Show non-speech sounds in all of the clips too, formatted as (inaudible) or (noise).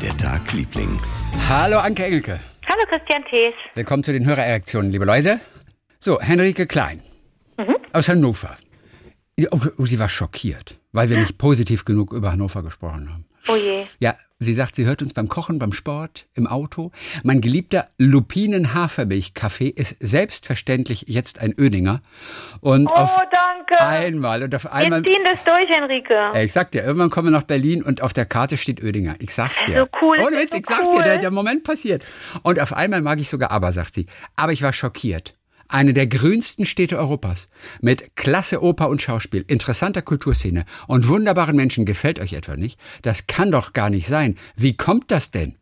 der Tag, Liebling. Hallo Anke Engelke. Hallo Christian Thees. Willkommen zu den Hörerreaktionen, liebe Leute. So, Henrike Klein aus Hannover. Oh, oh, sie war schockiert, weil wir nicht positiv genug über Hannover gesprochen haben. Oh je. Ja, sie sagt, sie hört uns beim Kochen, beim Sport, im Auto. Mein geliebter Lupinen-Hafermilch-Kaffee ist selbstverständlich jetzt ein Ödinger. Und Oh, auf danke. einmal und auf einmal. Wir ziehen das durch, Enrique. Ey, Ich sag dir, irgendwann kommen wir nach Berlin und auf der Karte steht Ödinger. Ich sag's dir. So cool, Ohne Witz, so ich sag's cool. dir, der, der Moment passiert. Und auf einmal mag ich sogar aber, sagt sie. Aber ich war schockiert. Eine der grünsten Städte Europas. Mit klasse Oper und Schauspiel, interessanter Kulturszene und wunderbaren Menschen gefällt euch etwa nicht? Das kann doch gar nicht sein. Wie kommt das denn?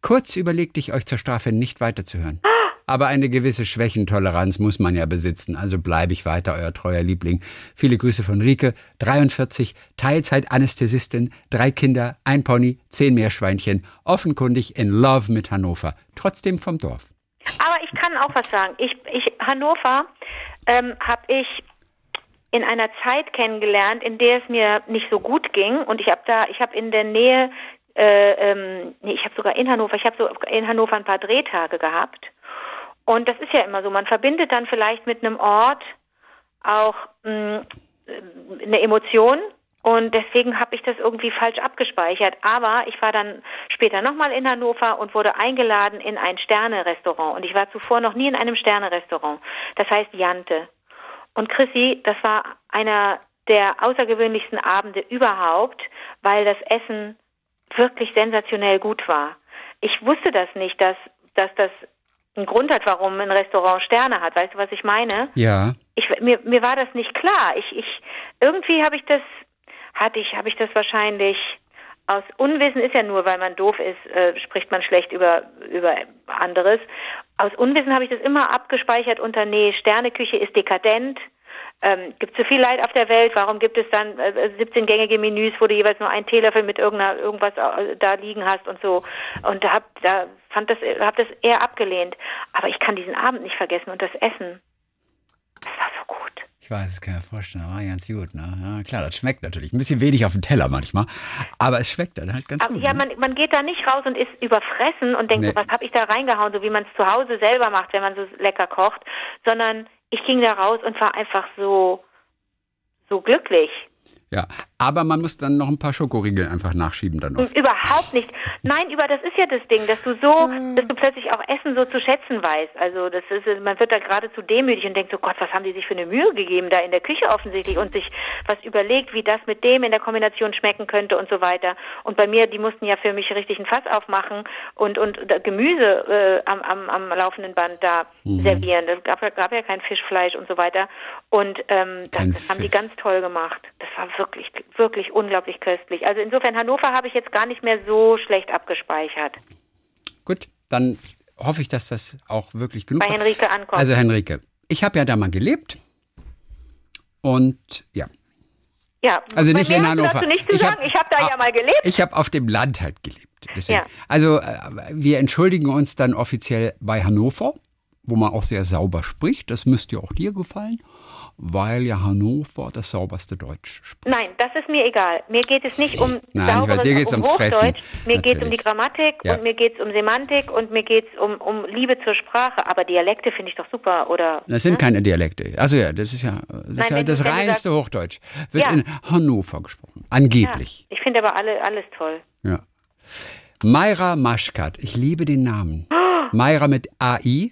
Kurz überlegte ich euch zur Strafe nicht weiterzuhören. Aber eine gewisse Schwächentoleranz muss man ja besitzen, also bleibe ich weiter euer treuer Liebling. Viele Grüße von Rike, 43, Teilzeit-Anästhesistin, drei Kinder, ein Pony, zehn Meerschweinchen, offenkundig in Love mit Hannover, trotzdem vom Dorf. Aber ich kann auch was sagen. Ich, ich Hannover ähm, habe ich in einer Zeit kennengelernt, in der es mir nicht so gut ging. Und ich habe da, ich habe in der Nähe, äh, ähm, nee, ich habe sogar in Hannover, ich habe so in Hannover ein paar Drehtage gehabt. Und das ist ja immer so, man verbindet dann vielleicht mit einem Ort auch mh, eine Emotion und deswegen habe ich das irgendwie falsch abgespeichert. Aber ich war dann später nochmal in Hannover und wurde eingeladen in ein Sterne-Restaurant. Und ich war zuvor noch nie in einem Sterne-Restaurant. Das heißt Jante. Und Chrissy, das war einer der außergewöhnlichsten Abende überhaupt, weil das Essen wirklich sensationell gut war. Ich wusste das nicht, dass, dass das einen Grund hat, warum ein Restaurant Sterne hat. Weißt du, was ich meine? Ja, ich, mir, mir war das nicht klar. Ich, ich, irgendwie habe ich das, hatte ich, habe ich das wahrscheinlich aus Unwissen ist ja nur, weil man doof ist, äh, spricht man schlecht über, über anderes. Aus Unwissen habe ich das immer abgespeichert unter, nee, Sterneküche ist dekadent. Ähm, gibt zu viel Leid auf der Welt? Warum gibt es dann äh, 17-gängige Menüs, wo du jeweils nur einen Teelöffel mit irgendeiner irgendwas äh, da liegen hast und so? Und da hab, da fand das, hab das eher abgelehnt. Aber ich kann diesen Abend nicht vergessen und das Essen. Das war so weiß, kann ich mir vorstellen, war ganz gut. Ne? Ja, klar, das schmeckt natürlich. Ein bisschen wenig auf dem Teller manchmal, aber es schmeckt dann halt ganz Aber gut. ja, ne? man, man geht da nicht raus und ist überfressen und denkt, Nee. so, was habe ich da reingehauen, so wie man es zu Hause selber macht, wenn man so lecker kocht, sondern ich ging da raus und war einfach so, so glücklich. Ja, aber man muss dann noch ein paar Schokoriegel einfach nachschieben dann noch. Überhaupt nicht. Nein, über das ist ja das Ding, dass du so, dass du plötzlich auch Essen so zu schätzen weißt. Also das ist, man wird da geradezu demütig und denkt so, Gott, was haben die sich für eine Mühe gegeben da in der Küche offensichtlich und sich was überlegt, wie das mit dem in der Kombination schmecken könnte und so weiter. Und bei mir, die mussten ja für mich richtig ein Fass aufmachen und und da Gemüse äh, am, am, am laufenden Band da servieren. Das gab, ja- gab ja kein Fischfleisch und so weiter. Und ähm, das, das haben die ganz toll gemacht. Das war wirklich, wirklich unglaublich köstlich. Also insofern, Hannover habe ich jetzt gar nicht mehr so schlecht abgespeichert. Gut, dann hoffe ich, dass das auch wirklich genug Bei war. Henrike ankommt. Also Henrike, ich habe ja da mal gelebt und ja, ja, also nicht in Hannover. hab- ich habe da ja ah, mal gelebt. Ich habe auf dem Land halt gelebt. Ja. Also äh, wir entschuldigen uns dann offiziell bei Hannover, wo man auch sehr sauber spricht. Das müsste ja auch dir gefallen, weil ja Hannover das sauberste Deutsch spricht. Nein, das ist mir egal. Mir geht es nicht um Nein, sauberes, weil dir geht's um ums Fressen. Hochdeutsch. Mir geht es um die. Grammatik Ja. und mir geht es um Semantik und mir geht es um, um Liebe zur Sprache. Aber Dialekte finde ich doch super, oder? Das sind keine Dialekte. Also ja, das ist ja das, ist Nein, ja wenn das reinste Hochdeutsch. Wird Ja. in Hannover gesprochen. Ja. Angeblich. Ich finde aber alle, alles toll. Ja. Mayra Maschkat. Ich liebe den Namen. Mayra mit AI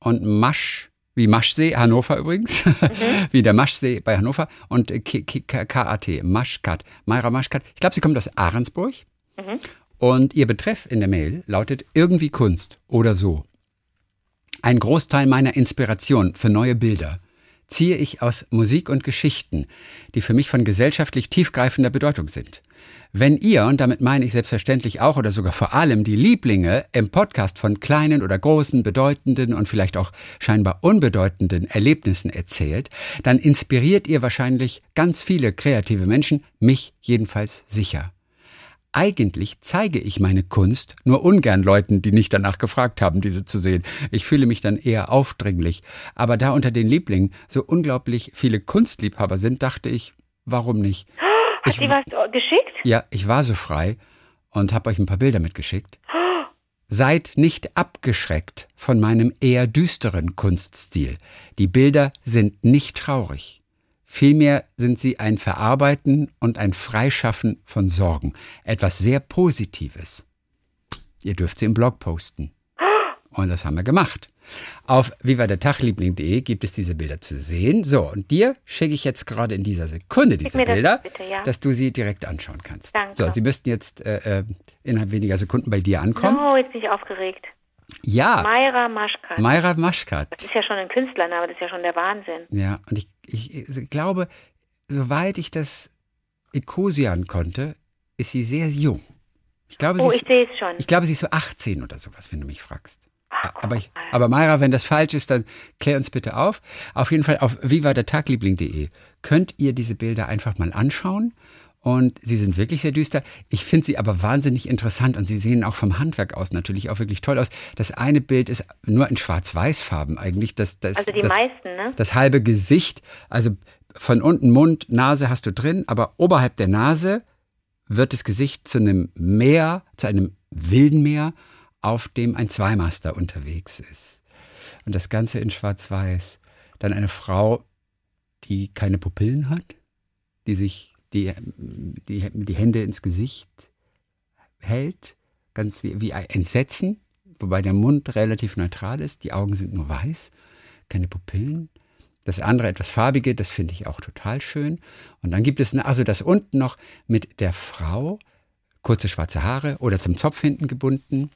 und Masch, wie Maschsee, Hannover übrigens. (laughs) wie der Maschsee bei Hannover. Und KAT, Maschkat. Mayra Maschkat. Ich glaube, sie kommt aus Ahrensburg. Und ihr Betreff in der Mail lautet irgendwie Kunst oder so. Ein Großteil meiner Inspiration für neue Bilder ziehe ich aus Musik und Geschichten, die für mich von gesellschaftlich tiefgreifender Bedeutung sind. Wenn ihr, und damit meine ich selbstverständlich auch oder sogar vor allem die Lieblinge im Podcast von kleinen oder großen, bedeutenden und vielleicht auch scheinbar unbedeutenden Erlebnissen erzählt, dann inspiriert ihr wahrscheinlich ganz viele kreative Menschen, mich jedenfalls sicher. Eigentlich zeige ich meine Kunst nur ungern Leuten, die nicht danach gefragt haben, diese zu sehen. Ich fühle mich dann eher aufdringlich. Aber da unter den Lieblingen so unglaublich viele Kunstliebhaber sind, dachte ich, warum nicht? (gasps) Hat sie was geschickt? Ja, ich war so frei und habe euch ein paar Bilder mitgeschickt. (gasps) Seid nicht abgeschreckt von meinem eher düsteren Kunststil. Die Bilder sind nicht traurig. Vielmehr sind sie ein Verarbeiten und ein Freischaffen von Sorgen. Etwas sehr Positives. Ihr dürft sie im Blog posten. Und das haben wir gemacht. Auf vivadertagliebling.de gibt es diese Bilder zu sehen. So, und dir schicke ich jetzt gerade in dieser Sekunde diese das Bilder, bitte, ja. dass du sie direkt anschauen kannst. Danke. So, sie müssten jetzt äh, äh, innerhalb weniger Sekunden bei dir ankommen. Oh, jetzt bin ich aufgeregt. Ja, Mayra Maschkat. Mayra Maschkat. das ist ja schon ein Künstlername, das ist ja schon der Wahnsinn. Ja, und ich, ich, ich glaube, soweit ich das Ecosian konnte, ist sie sehr jung. Ich glaube, Oh, sie ich ist, sehe es schon. ich glaube, sie ist so 18 oder sowas, wenn du mich fragst. Ach, Aber, ich, aber Mayra, wenn das falsch ist, dann klär uns bitte auf. Auf jeden Fall auf vivadertagliebling.de könnt ihr diese Bilder einfach mal anschauen. Und sie sind wirklich sehr düster. Ich finde sie aber wahnsinnig interessant und sie sehen auch vom Handwerk aus natürlich auch wirklich toll aus. Das eine Bild ist nur in Schwarz-Weiß-Farben eigentlich. Das, das, Also die das, meisten, ne? das halbe Gesicht, also von unten Mund, Nase hast du drin, aber oberhalb der Nase wird das Gesicht zu einem Meer, zu einem wilden Meer, auf dem ein Zweimaster unterwegs ist. Und das Ganze in Schwarz-Weiß. Dann eine Frau, die keine Pupillen hat, die sich die, die, die Hände ins Gesicht hält, ganz wie, wie Entsetzen, wobei der Mund relativ neutral ist, die Augen sind nur weiß, keine Pupillen. Das andere etwas farbige, das finde ich auch total schön. Und dann gibt es also das unten noch mit der Frau, kurze schwarze Haare oder zum Zopf hinten gebunden.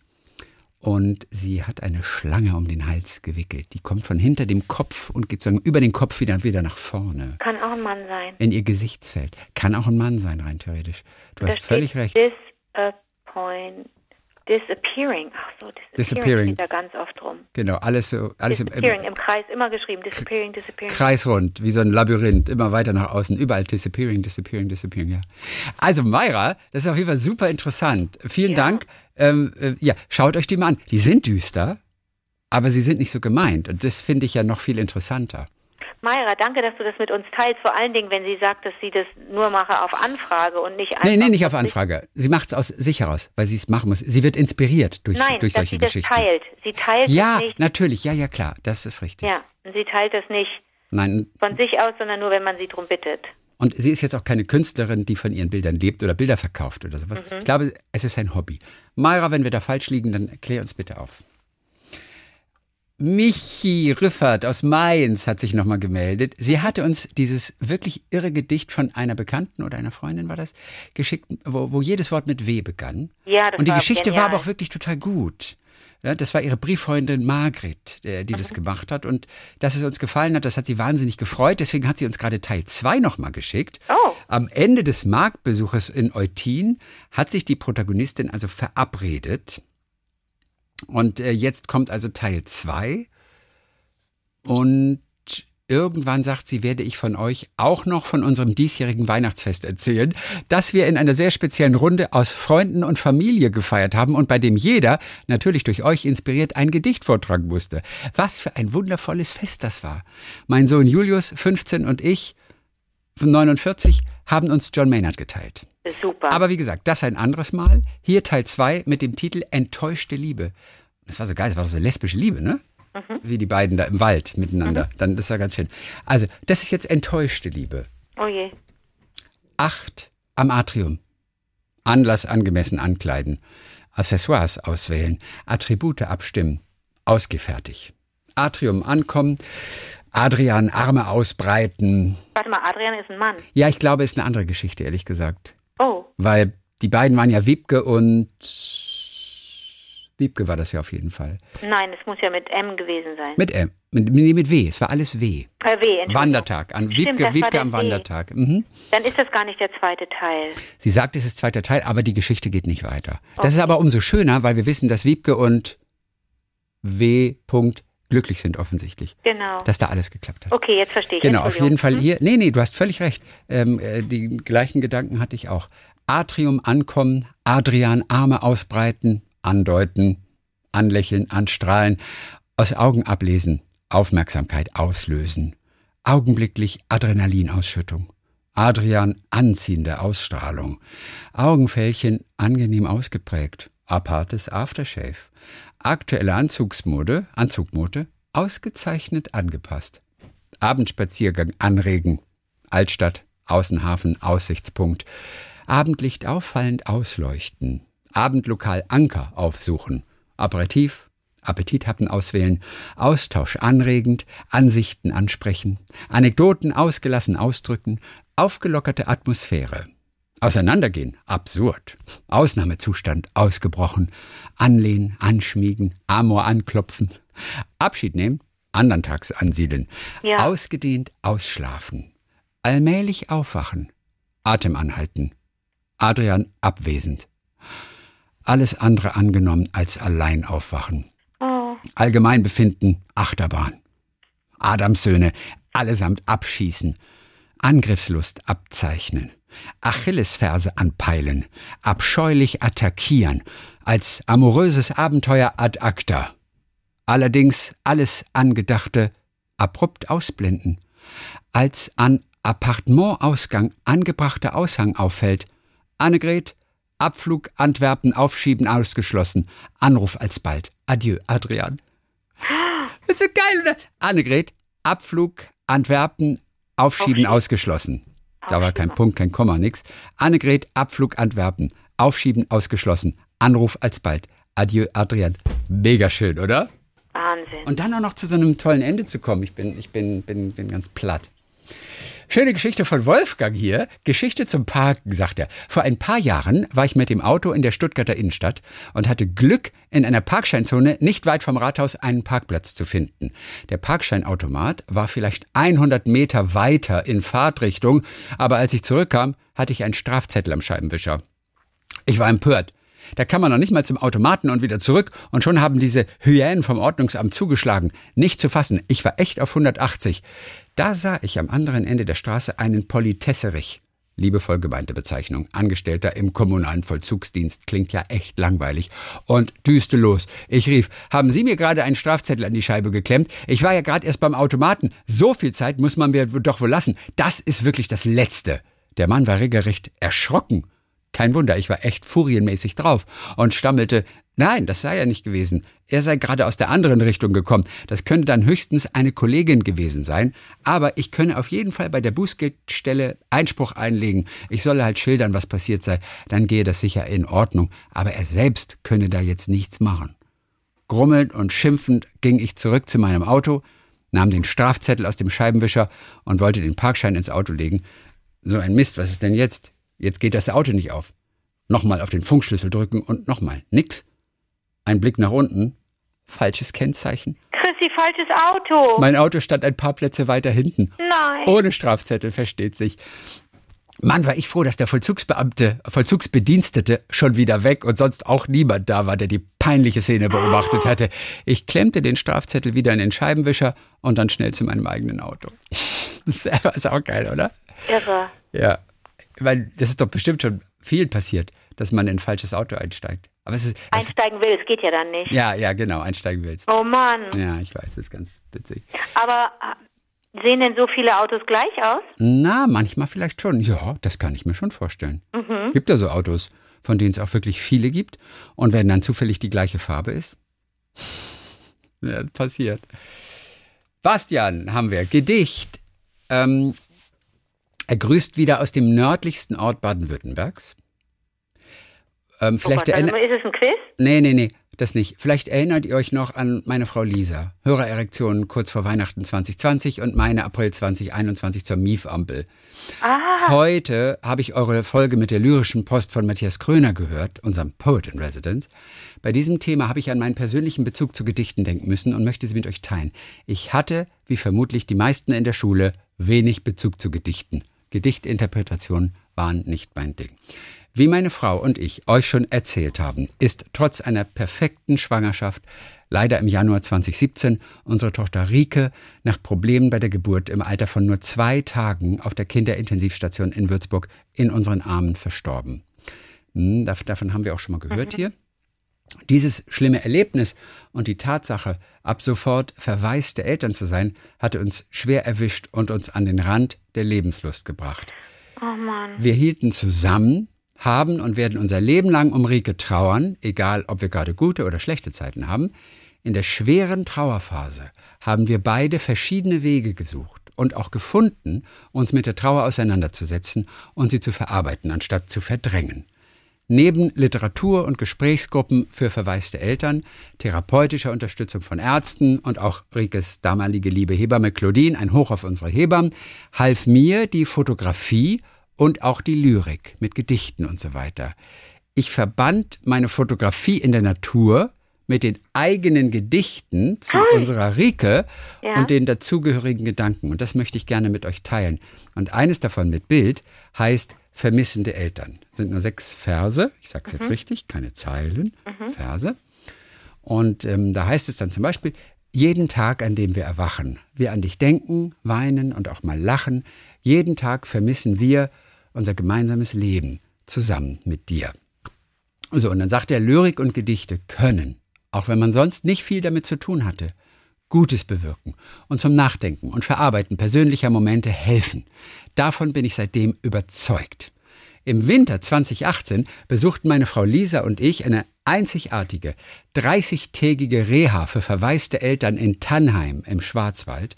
Und sie hat eine Schlange um den Hals gewickelt. Die kommt von hinter dem Kopf und geht sozusagen über den Kopf wieder, wieder nach vorne. Kann auch ein Mann sein. In ihr Gesichtsfeld. Kann auch ein Mann sein, rein theoretisch. Du Da hast völlig recht. Disappoint, disappearing. Ach so, disappearing, Disappearing. steht da ganz oft rum. Genau, alles so, alles im, Disappearing, im im Kreis immer geschrieben. Disappearing, disappearing. Kreisrund, wie so ein Labyrinth, immer weiter nach außen, überall disappearing, disappearing, disappearing, ja. Also Mayra, das ist auf jeden Fall super interessant. Vielen Ja. Dank. Ähm, äh, ja, schaut euch die mal an. Die sind düster, aber sie sind nicht so gemeint. Und das finde ich ja noch viel interessanter. Mayra, danke, dass du das mit uns teilst. Vor allen Dingen, wenn sie sagt, dass sie das nur mache auf Anfrage und nicht einfach. Nee, nee, nicht auf Anfrage. Sie macht es aus sich heraus, weil sie es machen muss. Sie wird inspiriert durch, Nein, durch dass solche sie das Geschichten. teilt. Sie teilt Ja, es nicht. natürlich, ja, ja, klar, das ist richtig. Ja, und sie teilt das nicht Nein, von sich aus, sondern nur, wenn man sie drum bittet. Und sie ist jetzt auch keine Künstlerin, die von ihren Bildern lebt oder Bilder verkauft oder sowas. Mhm. Ich glaube, es ist ein Hobby. Mayra, wenn wir da falsch liegen, dann klär uns bitte auf. Michi Riffert aus Mainz hat sich nochmal gemeldet. Sie hatte uns dieses wirklich irre Gedicht von einer Bekannten oder einer Freundin, war das, geschickt, wo, wo jedes Wort mit W begann. Ja, das Und die war Geschichte genial. war aber auch wirklich total gut. Ja, das war ihre Brieffreundin Margret, äh, die das Mhm. gemacht hat. Und dass es uns gefallen hat, das hat sie wahnsinnig gefreut. Deswegen hat sie uns gerade Teil 2 nochmal geschickt. Oh. Am Ende des Marktbesuches in Eutin hat sich die Protagonistin also verabredet. Und äh, jetzt kommt also Teil 2. Und irgendwann sagt sie, werde ich von euch auch noch von unserem diesjährigen Weihnachtsfest erzählen, das wir in einer sehr speziellen Runde aus Freunden und Familie gefeiert haben und bei dem jeder, natürlich durch euch inspiriert, ein Gedicht vortragen musste. Was für ein wundervolles Fest das war. Mein Sohn Julius, 15 und ich, 49, haben uns John Maynard geteilt. Super. Aber wie gesagt, das ein anderes Mal. Hier Teil 2 mit dem Titel Enttäuschte Liebe. Das war so geil, das war so lesbische Liebe, ne? Wie die beiden da im Wald miteinander. Dann, das war ganz schön. Also, das ist jetzt enttäuschte Liebe. oh je. Acht am Atrium. Anlass angemessen ankleiden. Accessoires auswählen. Attribute abstimmen. Ausgefertigt. Atrium ankommen. Adrian Arme ausbreiten. Warte mal, Adrian ist ein Mann. Ja, ich glaube, es ist eine andere Geschichte, ehrlich gesagt. Oh, Weil die beiden waren ja Wiebke und. Wiebke war das ja auf jeden Fall. nein, es muss ja mit M gewesen sein. Mit M. Mit, nee, mit W. Es war alles W. Äh, W. Wandertag. An Stimmt, Wiebke, Wiebke am W. Wandertag. Mhm. Dann ist das gar nicht der zweite Teil. Sie sagt, es ist zweiter Teil, aber die Geschichte geht nicht weiter. Das ist aber umso schöner, weil wir wissen, dass Wiebke und W. Glücklich sind offensichtlich. Genau. Dass da alles geklappt hat. Okay, jetzt verstehe ich. Genau, auf jeden Fall hier. Nee, nee, du hast völlig recht. Ähm, äh, die gleichen Gedanken hatte ich auch. Atrium ankommen, Adrian Arme ausbreiten, andeuten, anlächeln, anstrahlen, aus Augen ablesen, Aufmerksamkeit auslösen, augenblicklich Adrenalinausschüttung, Adrian anziehende Ausstrahlung. Augenfältchen angenehm ausgeprägt. Apartes Aftershave. Aktuelle Anzugsmode, Anzugmode, ausgezeichnet angepasst. Abendspaziergang anregen. Altstadt, Außenhafen, Aussichtspunkt. Abendlicht auffallend ausleuchten. Abendlokal Anker aufsuchen. Aperitif, Appetithappen auswählen, Austausch anregend, Ansichten ansprechen, Anekdoten ausgelassen ausdrücken, aufgelockerte Atmosphäre. Auseinandergehen, absurd. Ausnahmezustand, ausgebrochen. Anlehnen, anschmiegen, Amor anklopfen. Abschied nehmen, anderntags ansiedeln. Ja. Ausgedehnt, ausschlafen. Allmählich aufwachen. Atem anhalten. Adrian abwesend. Alles andere angenommen als allein aufwachen. Oh. Allgemeinbefinden, Achterbahn. Adamssöhne, allesamt abschießen. Angriffslust abzeichnen. Achillesferse anpeilen. Abscheulich attackieren. Als amoröses Abenteuer ad acta. Allerdings alles Angedachte abrupt ausblenden. Als an Appartementausgang angebrachter Aushang auffällt. Annegret, Abflug Antwerpen aufschieben ausgeschlossen. Anruf alsbald. Adieu, Adrian. Das (gasps) ist so geil, oder? Annegret, Abflug Antwerpen aufschieben, ausgeschlossen. Da war kein Punkt, kein Komma, nix. Annegret, Abflug Antwerpen aufschieben, ausgeschlossen. Anruf alsbald. Adieu, Adrian. Mega schön, oder? Wahnsinn. Und dann auch noch zu so einem tollen Ende zu kommen. Ich bin, ich bin, bin, bin ganz platt. Schöne Geschichte von Wolfgang hier. Geschichte zum Parken, sagt er. Vor ein paar Jahren war ich mit dem Auto in der Stuttgarter Innenstadt und hatte Glück, in einer Parkscheinzone nicht weit vom Rathaus einen Parkplatz zu finden. Der Parkscheinautomat war vielleicht 100 Meter weiter in Fahrtrichtung, aber als ich zurückkam, hatte ich einen Strafzettel am Scheibenwischer. Ich war empört. Da kann man noch nicht mal zum Automaten und wieder zurück und schon haben diese Hyänen vom Ordnungsamt zugeschlagen. Nicht zu fassen. Ich war echt auf 180. Da sah ich am anderen Ende der Straße einen Politesserich. Liebevoll gemeinte Bezeichnung. Angestellter im kommunalen Vollzugsdienst klingt ja echt langweilig. Und düste los. Ich rief, haben Sie mir gerade einen Strafzettel an die Scheibe geklemmt? Ich war ja gerade erst beim Automaten. So viel Zeit muss man mir doch wohl lassen. Das ist wirklich das Letzte. Der Mann war regelrecht erschrocken kein Wunder, ich war echt furienmäßig drauf und stammelte, nein, das sei er nicht gewesen. Er sei gerade aus der anderen Richtung gekommen. Das könnte dann höchstens eine Kollegin gewesen sein. Aber ich könne auf jeden Fall bei der Bußgeldstelle Einspruch einlegen. Ich solle halt schildern, was passiert sei. Dann gehe das sicher in Ordnung. Aber er selbst könne da jetzt nichts machen. Grummelnd und schimpfend ging ich zurück zu meinem Auto, nahm den Strafzettel aus dem Scheibenwischer und wollte den Parkschein ins Auto legen. So ein Mist, was ist denn jetzt? Jetzt geht das Auto nicht auf. Nochmal auf den Funkschlüssel drücken und nochmal. Nix. Ein Blick nach unten. Falsches Kennzeichen. Chrissy, falsches Auto. Mein Auto stand ein paar Plätze weiter hinten. Nein. Ohne Strafzettel, versteht sich. Mann, war ich froh, dass der Vollzugsbeamte, Vollzugsbedienstete schon wieder weg und sonst auch niemand da war, der die peinliche Szene beobachtet hatte. Ich klemmte den Strafzettel wieder in den Scheibenwischer und dann schnell zu meinem eigenen Auto. (laughs) Das ist auch geil, oder? Irre. Ja weil das ist doch bestimmt schon viel passiert, dass man in ein falsches Auto einsteigt. Aber es ist, es einsteigen will, es geht ja dann nicht. Ja, ja, genau, einsteigen willst. Oh Mann. Ja, ich weiß, das ist ganz witzig. Aber äh, sehen denn so viele Autos gleich aus? Na, manchmal vielleicht schon. Ja, das kann ich mir schon vorstellen. Mhm. Gibt ja so Autos, von denen es auch wirklich viele gibt. Und wenn dann zufällig die gleiche Farbe ist. (laughs) Ja, passiert. Bastian haben wir. Gedicht. Ähm, er grüßt wieder aus dem nördlichsten Ort Baden-Württembergs. Ähm, vielleicht oh Gott, also ist es ein Quiz? Nee, nee, nee, das nicht. Vielleicht erinnert ihr euch noch an meine Frau Lisa. Hörererektionen kurz vor Weihnachten 2020 und meine April 2021 zur Miefampel. Ah. Heute habe ich eure Folge mit der lyrischen Post von Matthias Kröner gehört, unserem Poet in Residence. Bei diesem Thema habe ich an meinen persönlichen Bezug zu Gedichten denken müssen und möchte sie mit euch teilen. Ich hatte, wie vermutlich die meisten in der Schule, wenig Bezug zu Gedichten. Gedichtinterpretationen waren nicht mein Ding. Wie meine Frau und ich euch schon erzählt haben, ist trotz einer perfekten Schwangerschaft leider im Januar 2017 unsere Tochter Rike nach Problemen bei der Geburt im Alter von nur zwei Tagen auf der Kinderintensivstation in Würzburg in unseren Armen verstorben. Hm, davon haben wir auch schon mal gehört mhm. hier. Dieses schlimme Erlebnis und die Tatsache, ab sofort verwaiste Eltern zu sein, hatte uns schwer erwischt und uns an den Rand der Lebenslust gebracht. Oh. Wir hielten zusammen, haben und werden unser Leben lang um Rike trauern, egal ob wir gerade gute oder schlechte Zeiten haben. In der schweren Trauerphase haben wir beide verschiedene Wege gesucht und auch gefunden, uns mit der Trauer auseinanderzusetzen und sie zu verarbeiten, anstatt zu verdrängen. Neben Literatur und Gesprächsgruppen für verwaiste Eltern, therapeutischer Unterstützung von Ärzten und auch Rikes damalige liebe Hebamme Claudine, ein Hoch auf unsere Hebammen, half mir die Fotografie und auch die Lyrik mit Gedichten und so weiter. Ich verband meine Fotografie in der Natur mit den eigenen Gedichten zu Hi. unserer Rike Ja. und den dazugehörigen Gedanken. Und das möchte ich gerne mit euch teilen. Und eines davon mit Bild heißt Vermissende Eltern. Sind nur sechs Verse. Ich sage es jetzt richtig, keine Zeilen, Verse. Und ähm, da heißt es dann zum Beispiel, jeden Tag, an dem wir erwachen, wir an dich denken, weinen und auch mal lachen, jeden Tag vermissen wir unser gemeinsames Leben zusammen mit dir. So, und dann sagt er, Lyrik und Gedichte können, auch wenn man sonst nicht viel damit zu tun hatte, Gutes bewirken und zum Nachdenken und Verarbeiten persönlicher Momente helfen. Davon bin ich seitdem überzeugt. Im Winter 2018 besuchten meine Frau Lisa und ich eine einzigartige 30-tägige Reha für verwaiste Eltern in Tannheim im Schwarzwald.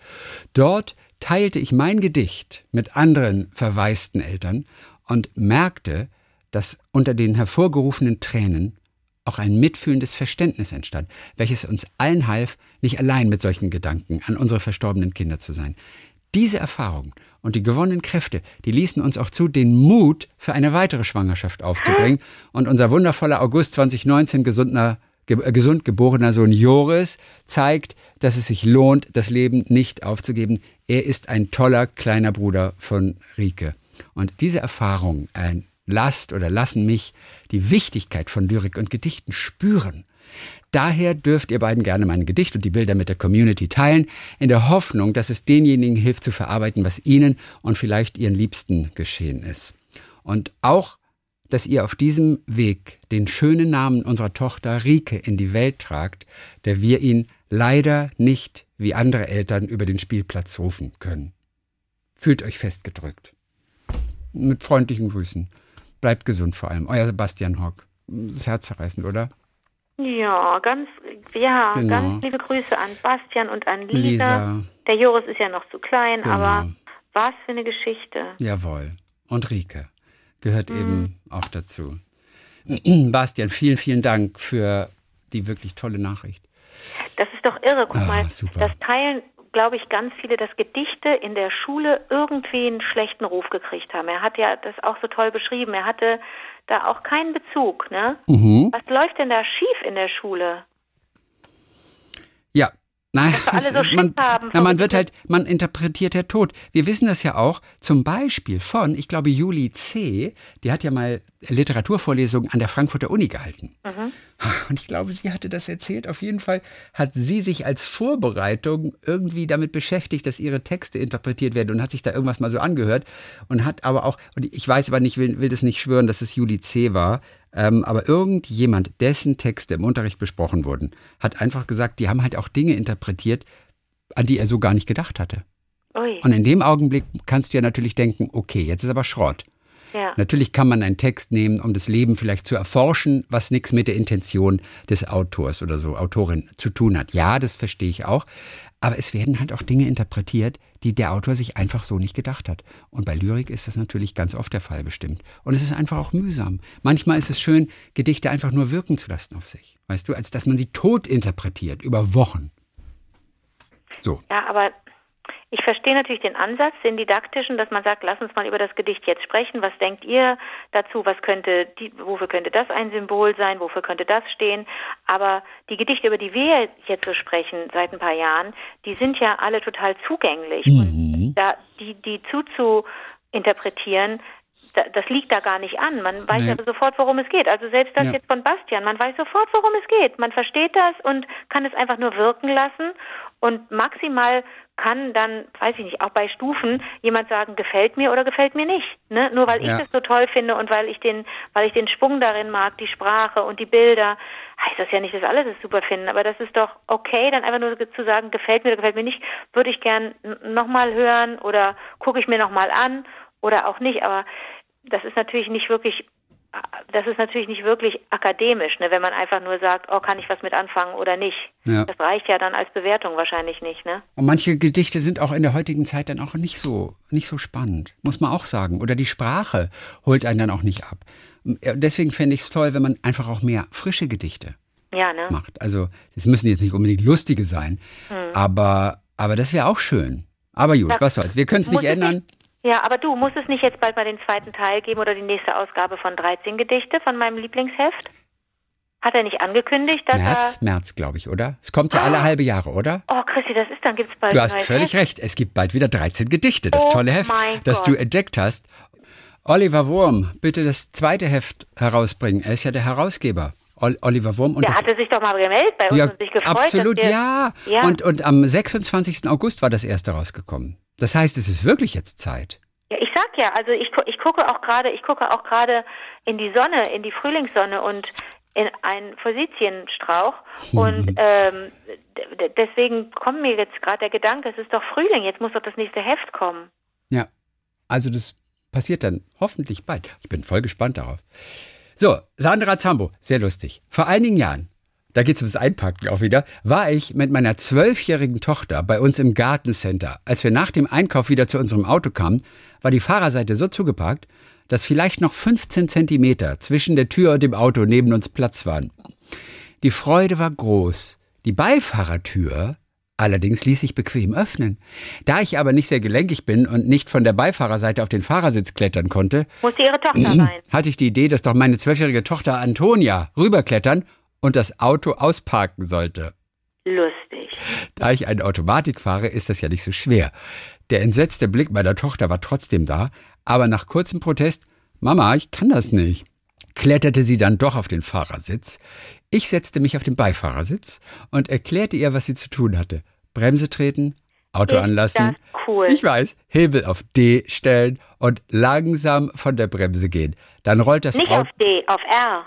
Dort teilte ich mein Gedicht mit anderen verwaisten Eltern und merkte, dass unter den hervorgerufenen Tränen auch ein mitfühlendes Verständnis entstand, welches uns allen half, nicht allein mit solchen Gedanken an unsere verstorbenen Kinder zu sein. Diese Erfahrung und die gewonnenen Kräfte, die ließen uns auch zu, den Mut für eine weitere Schwangerschaft aufzubringen. Und unser wundervoller August 2019 gesunder, ge äh, gesund geborener Sohn Joris zeigt, dass es sich lohnt, das Leben nicht aufzugeben. Er ist ein toller kleiner Bruder von Rike. Und diese Erfahrung, ein lasst oder lassen mich die Wichtigkeit von Lyrik und Gedichten spüren. Daher dürft ihr beiden gerne mein Gedicht und die Bilder mit der Community teilen, in der Hoffnung, dass es denjenigen hilft zu verarbeiten, was ihnen und vielleicht ihren Liebsten geschehen ist. Und auch, dass ihr auf diesem Weg den schönen Namen unserer Tochter Rike in die Welt tragt, der wir ihn leider nicht wie andere Eltern über den Spielplatz rufen können. Fühlt euch festgedrückt. Mit freundlichen Grüßen. Bleibt gesund vor allem. Euer Sebastian Hock. Das Herz zerreißend, oder? Ja, ganz, ja, Genau. ganz liebe Grüße an Bastian und an Lisa. Lisa. Der Joris ist ja noch zu klein, Genau. aber was für eine Geschichte. Jawohl. Und Rike gehört Mhm. eben auch dazu. (clears throat) Bastian, vielen, vielen Dank für die wirklich tolle Nachricht. Das ist doch irre. Guck Ah, mal, super. das teilen, glaube ich, ganz viele, dass Gedichte in der Schule irgendwie einen schlechten Ruf gekriegt haben. Er hat ja das auch so toll beschrieben. Er hatte da auch keinen Bezug, ne? Mhm. Was läuft denn da schief in der Schule? Ja. Nein, wir alle so man, haben na, man wird halt, man interpretiert ja tot. Wir wissen das ja auch, zum Beispiel von, ich glaube, Juli C., die hat ja mal Literaturvorlesungen an der Frankfurter Uni gehalten. Mhm. Und ich glaube, sie hatte das erzählt. Auf jeden Fall hat sie sich als Vorbereitung irgendwie damit beschäftigt, dass ihre Texte interpretiert werden und hat sich da irgendwas mal so angehört und hat aber auch, und ich weiß aber nicht, will, will das nicht schwören, dass es Juli C. war, ähm, aber irgendjemand, dessen Texte im Unterricht besprochen wurden, hat einfach gesagt, die haben halt auch Dinge interpretiert, an die er so gar nicht gedacht hatte. Ui, Und in dem Augenblick kannst du ja natürlich denken, okay, jetzt ist aber Schrott. ja. Natürlich kann man einen Text nehmen, um das Leben vielleicht zu erforschen, was nichts mit der Intention des Autors oder so, Autorin zu tun hat. Ja, das verstehe ich auch. Aber es werden halt auch Dinge interpretiert, die der Autor sich einfach so nicht gedacht hat. Und bei Lyrik ist das natürlich ganz oft der Fall bestimmt. Und es ist einfach auch mühsam. Manchmal ist es schön, Gedichte einfach nur wirken zu lassen auf sich. Weißt du, als dass man sie tot interpretiert über Wochen. So. Ja, aber ich verstehe natürlich den Ansatz, den didaktischen, dass man sagt, lass uns mal über das Gedicht jetzt sprechen. Was denkt ihr dazu? Was könnte, die, wofür könnte das ein Symbol sein? Wofür könnte das stehen? Aber die Gedichte, über die wir jetzt so sprechen seit ein paar Jahren, die sind ja alle total zugänglich. Und da, die, die zuzuinterpretieren, da, das liegt da gar nicht an. Man weiß Nee. ja sofort, worum es geht. Also selbst das Ja. jetzt von Bastian, man weiß sofort, worum es geht. Man versteht das und kann es einfach nur wirken lassen. Und maximal kann dann, weiß ich nicht, auch bei Stufen jemand sagen, gefällt mir oder gefällt mir nicht. Ne? Nur weil ich Ja. das so toll finde und weil ich den, weil ich den Schwung darin mag, die Sprache und die Bilder, heißt das ja nicht, dass alle das super finden. Aber das ist doch okay, dann einfach nur zu sagen, gefällt mir oder gefällt mir nicht, würde ich gern nochmal hören oder gucke ich mir nochmal an oder auch nicht. Aber das ist natürlich nicht wirklich das ist natürlich nicht wirklich akademisch, ne, wenn man einfach nur sagt, oh, kann ich was mit anfangen oder nicht. Ja. Das reicht ja dann als Bewertung wahrscheinlich nicht, ne? Und manche Gedichte sind auch in der heutigen Zeit dann auch nicht so, nicht so spannend, muss man auch sagen. Oder die Sprache holt einen dann auch nicht ab. Deswegen fände ich es toll, wenn man einfach auch mehr frische Gedichte ja, ne? macht. Also, es müssen jetzt nicht unbedingt lustige sein, hm. aber, aber das wäre auch schön. Aber gut, das was soll's. Wir können es nicht ändern. Ja, aber du, muss es nicht jetzt bald mal den zweiten Teil geben oder die nächste Ausgabe von 13 Gedichte von meinem Lieblingsheft? Hat er nicht angekündigt, dass März, er... März, glaube ich, oder? Es kommt ja alle halbe Jahre, oder? Oh, Christi, das ist dann gibt's bald. Du hast völlig Heft. recht. Es gibt bald wieder 13 Gedichte. Das oh tolle Heft, das Gott. du entdeckt hast. Oliver Wurm, bitte das zweite Heft herausbringen. Er ist ja der Herausgeber. Oliver Wurm. Und der hatte sich doch mal gemeldet bei uns ja, und sich gefreut. Absolut, ja. ja. Und, und am 26. August war das erste rausgekommen. Das heißt, es ist wirklich jetzt Zeit. Ja, ich sag ja, also ich, ich gucke auch gerade, ich gucke auch gerade in die Sonne, in die Frühlingssonne und in einen Forsythienstrauch mhm. und ähm, deswegen kommt mir jetzt gerade der Gedanke, es ist doch Frühling, jetzt muss doch das nächste Heft kommen. Ja, also das passiert dann hoffentlich bald. Ich bin voll gespannt darauf. So, Sandra Zambo, sehr lustig. Vor einigen Jahren da geht es ums Einpacken auch wieder, war ich mit meiner zwölfjährigen Tochter bei uns im Gartencenter. Als wir nach dem Einkauf wieder zu unserem Auto kamen, war die Fahrerseite so zugeparkt, dass vielleicht noch 15 Zentimeter zwischen der Tür und dem Auto neben uns Platz waren. Die Freude war groß. Die Beifahrertür allerdings ließ sich bequem öffnen. Da ich aber nicht sehr gelenkig bin und nicht von der Beifahrerseite auf den Fahrersitz klettern konnte, musste ihre Tochter sein. hatte ich die Idee, dass doch meine zwölfjährige Tochter Antonia rüberklettern und das Auto ausparken sollte. Lustig. Da ich eine Automatik fahre, ist das ja nicht so schwer. Der entsetzte Blick meiner Tochter war trotzdem da, aber nach kurzem Protest, Mama, ich kann das nicht, kletterte sie dann doch auf den Fahrersitz. Ich setzte mich auf den Beifahrersitz und erklärte ihr, was sie zu tun hatte. Bremse treten, Auto anlassen. Cool. Ich weiß, Hebel auf D stellen und langsam von der Bremse gehen. Dann rollt das Nicht Auto. auf D, auf R.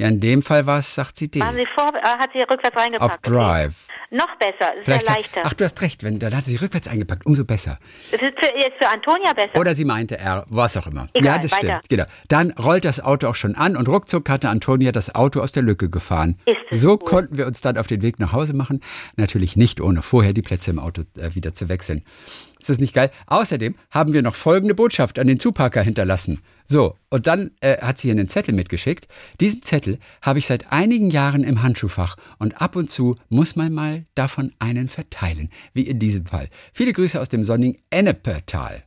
Ja, in dem Fall war es, sagt sie D. Haben sie vor, äh, hat sie rückwärts reingepackt. Auf Drive. Okay. Noch besser, Vielleicht ja leichter. Hat, ach, du hast recht, wenn, dann hat sie rückwärts eingepackt, umso besser. Das ist für, jetzt für Antonia besser. Oder sie meinte R, was auch immer. Egal, ja, das weiter. stimmt. Genau. Dann rollt das Auto auch schon an und ruckzuck hatte Antonia das Auto aus der Lücke gefahren. Ist so cool. konnten wir uns dann auf den Weg nach Hause machen. Natürlich nicht, ohne vorher die Plätze im Auto äh, wieder zu wechseln. Ist das nicht geil? Außerdem haben wir noch folgende Botschaft an den Zupacker hinterlassen. So, und dann äh, hat sie hier einen Zettel mitgeschickt. Diesen Zettel habe ich seit einigen Jahren im Handschuhfach und ab und zu muss man mal davon einen verteilen, wie in diesem Fall. Viele Grüße aus dem sonnigen Ennepetal.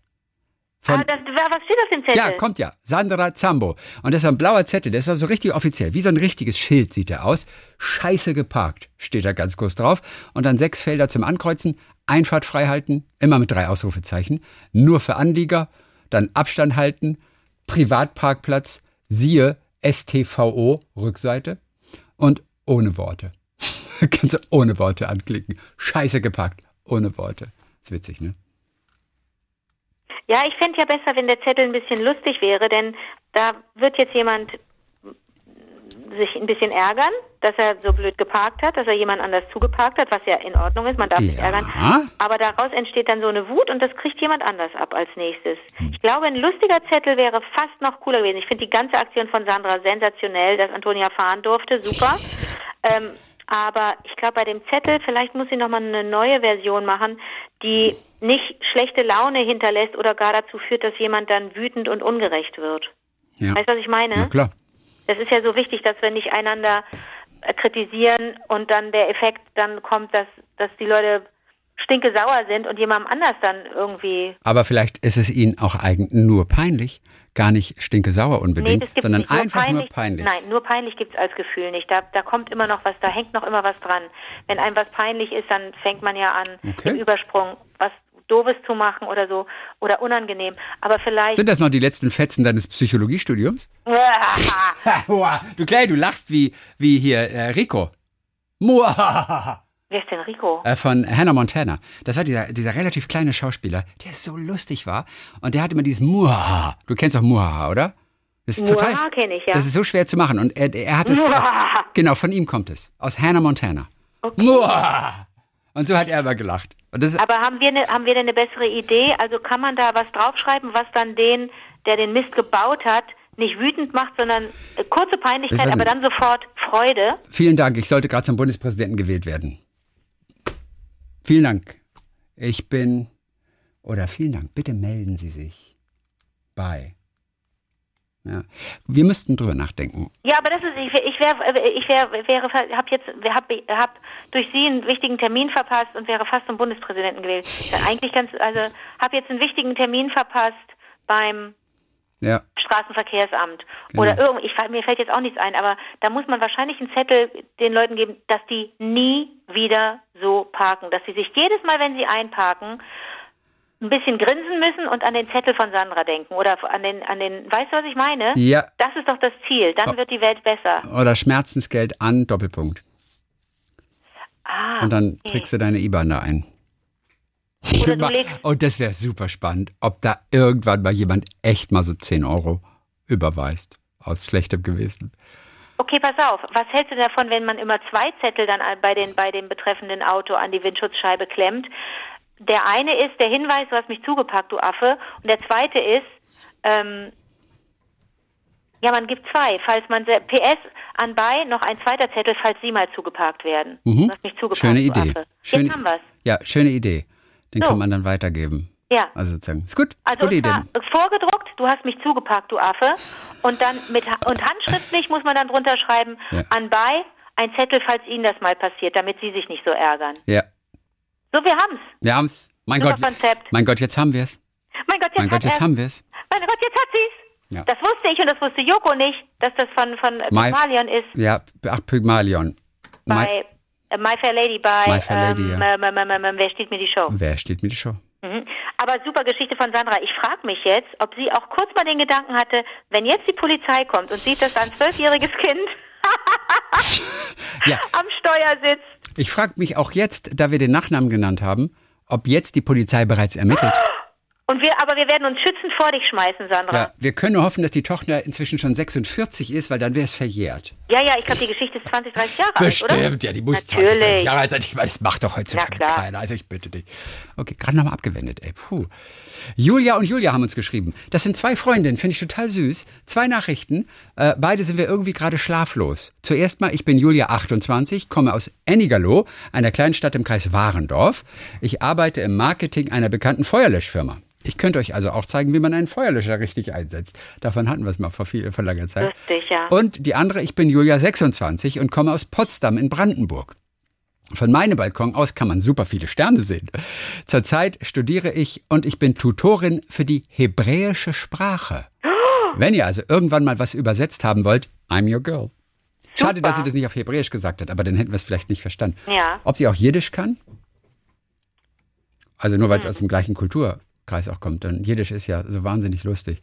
Von, ah, das, was steht auf dem Zettel? Ja, kommt ja. Sandra Zambo. Und das ist ein blauer Zettel, der ist also richtig offiziell. Wie so ein richtiges Schild sieht er aus. Scheiße geparkt, steht da ganz groß drauf. Und dann sechs Felder zum Ankreuzen. Einfahrt frei halten, immer mit drei Ausrufezeichen. Nur für Anlieger. Dann Abstand halten. Privatparkplatz. Siehe STVO, Rückseite. Und ohne Worte. (laughs) Kannst du ohne Worte anklicken. Scheiße geparkt. Ohne Worte. Ist witzig, ne? Ja, ich fände ja besser, wenn der Zettel ein bisschen lustig wäre, denn da wird jetzt jemand sich ein bisschen ärgern, dass er so blöd geparkt hat, dass er jemand anders zugeparkt hat, was ja in Ordnung ist, man darf sich ärgern. Aber daraus entsteht dann so eine Wut und das kriegt jemand anders ab als nächstes. Hm. Ich glaube, ein lustiger Zettel wäre fast noch cooler gewesen. Ich finde die ganze Aktion von Sandra sensationell, dass Antonia fahren durfte, super. Ähm, aber ich glaube, bei dem Zettel, vielleicht muss sie nochmal eine neue Version machen, die nicht schlechte Laune hinterlässt oder gar dazu führt, dass jemand dann wütend und ungerecht wird. Ja. Weißt du, was ich meine? Ja, klar. Das ist ja so wichtig, dass wir nicht einander äh, kritisieren und dann der Effekt dann kommt, dass, dass die Leute stinke sauer sind und jemandem anders dann irgendwie. Aber vielleicht ist es ihnen auch eigentlich nur peinlich, gar nicht stinke sauer unbedingt, nee, sondern nur einfach peinlich, nur peinlich. Nein, nur peinlich gibt es als Gefühl nicht. Da, da kommt immer noch was, da hängt noch immer was dran. Wenn einem was peinlich ist, dann fängt man ja an, okay. im Übersprung Doofes zu machen oder so oder unangenehm. Aber vielleicht. Sind das noch die letzten Fetzen deines Psychologiestudiums? (laughs) (laughs) du Clay, du lachst wie, wie hier äh, Rico. Wer ist denn Rico? Äh, von Hannah Montana. Das war dieser, dieser relativ kleine Schauspieler, der so lustig war. Und der hat immer dieses Muaha. Du kennst doch Muaha, oder? Das ist total. kenne ich, ja. Das ist so schwer zu machen. Und er, er hat es. Genau, von ihm kommt es. Aus Hannah Montana. Okay. Muaha. Und so hat er aber gelacht. Aber haben wir, ne, haben wir denn eine bessere Idee? Also kann man da was draufschreiben, was dann den, der den Mist gebaut hat, nicht wütend macht, sondern äh, kurze Ich Peinlichkeit, aber dann sofort Freude? vielen Dank. Ich sollte gerade zum Bundespräsidenten gewählt werden. Vielen Dank. Ich bin. Oder vielen Dank. Bitte melden Sie sich bei. Ja. Wir müssten drüber nachdenken. Ja, aber das ist, ich, wär- ich wäre, ich wär, wäre, habe jetzt, hab, hab durch Sie einen wichtigen Termin verpasst und wäre fast zum Bundespräsidenten gewählt. Eigentlich ganz, also habe jetzt einen wichtigen Termin verpasst beim Ja. Straßenverkehrsamt. Genau. Oder irgend, ich, mir fällt jetzt auch nichts ein, aber da muss man wahrscheinlich einen Zettel den Leuten geben, dass die nie wieder so parken. Dass sie sich jedes Mal, wenn sie einparken, ein bisschen grinsen müssen und an den Zettel von Sandra denken. Oder an den, an den, weißt du, was ich meine? Ja. Das ist doch das Ziel. Dann wird die Welt besser. Oder Schmerzensgeld an, Doppelpunkt. Ah, Und dann okay. kriegst du deine IBAN da ein. Oder du (laughs) legst, Und das wäre super spannend, ob da irgendwann mal jemand echt mal so 10 Euro überweist. Aus schlechtem Gewissen. okay, pass auf. Was hältst du davon, wenn man immer zwei Zettel dann bei, den, bei dem betreffenden Auto an die Windschutzscheibe klemmt? Der eine ist der Hinweis, du hast mich zugepackt, du Affe. Und der zweite ist, ähm, ja, man gibt zwei. Falls man, PS anbei noch ein zweiter Zettel, falls Sie mal zugeparkt werden. Du hast mich zugepackt, Schöne du Idee. Affe. Schöne, Jetzt haben wir's. Ja, schöne Idee. Den So. kann man dann weitergeben. Ja. Also sozusagen. Ist gut. Also gute Idee. vorgedruckt, du hast mich zugepackt, du Affe. Und dann mit und handschriftlich muss man dann drunter schreiben, Ja. anbei ein Zettel, falls Ihnen das mal passiert, damit Sie sich nicht so ärgern. Ja. So, wir haben's. Wir haben's. Mein Super Gott. Konzept. Mein Gott, jetzt haben wir es. Mein Gott, jetzt Mein Gott, jetzt haben wir es. Mein Gott, jetzt hat sie's. Ja. Das wusste ich und das wusste Joko nicht, dass das von von My- Pygmalion ist Ja, ach, Pygmalion. Bei äh, My Fair Lady bei My Fair Lady, ähm, ja. ähm, ähm, ähm, Wer steht mir die Show? Wer steht mir die Show? Mhm. Aber super Geschichte von Sandra. Ich frage mich jetzt, ob sie auch kurz mal den Gedanken hatte, wenn jetzt die Polizei kommt und sieht, dass da ein zwölfjähriges Kind (laughs) Ja. am Steuer sitzt. Ich frage mich auch jetzt, da wir den Nachnamen genannt haben, ob jetzt die Polizei bereits ermittelt. (gasps) Und wir, aber wir werden uns schützend vor dich schmeißen, Sandra. Ja, wir können nur hoffen, dass die Tochter inzwischen schon 46 ist, weil dann wäre es verjährt. Ja, ja, ich glaube, die Geschichte ist 20, 30 Jahre alt, oder? Bestimmt, ja, die muss Natürlich. 20, 30 Jahre alt sein. Ich meine, das macht doch heutzutage keiner. Also ich bitte dich. Okay, gerade nochmal abgewendet, ey. Puh. Julia und Julia haben uns geschrieben. Das sind zwei Freundinnen, finde ich total süß. Zwei Nachrichten. Äh, beide sind wir irgendwie gerade schlaflos. Zuerst mal, ich bin Julia 28, komme aus Ennigerloh, einer kleinen Stadt im Kreis Warendorf. Ich arbeite im Marketing einer bekannten Feuerlöschfirma. Ich könnte euch also auch zeigen, wie man einen Feuerlöscher richtig einsetzt. Davon hatten wir es mal vor, viel, vor langer Zeit. Lustig, ja. Und die andere, ich bin Julia 26 und komme aus Potsdam in Brandenburg. Von meinem Balkon aus kann man super viele Sterne sehen. Zurzeit studiere ich und ich bin Tutorin für die hebräische Sprache. (gasps) Wenn ihr also irgendwann mal was übersetzt haben wollt, I'm your girl. Schade, Super. dass sie das nicht auf Hebräisch gesagt hat, aber dann hätten wir es vielleicht nicht verstanden. Ja. Ob sie auch Jiddisch kann? Also nur weil Hm. es aus dem gleichen Kulturkreis auch kommt. Denn Jiddisch ist ja so wahnsinnig lustig.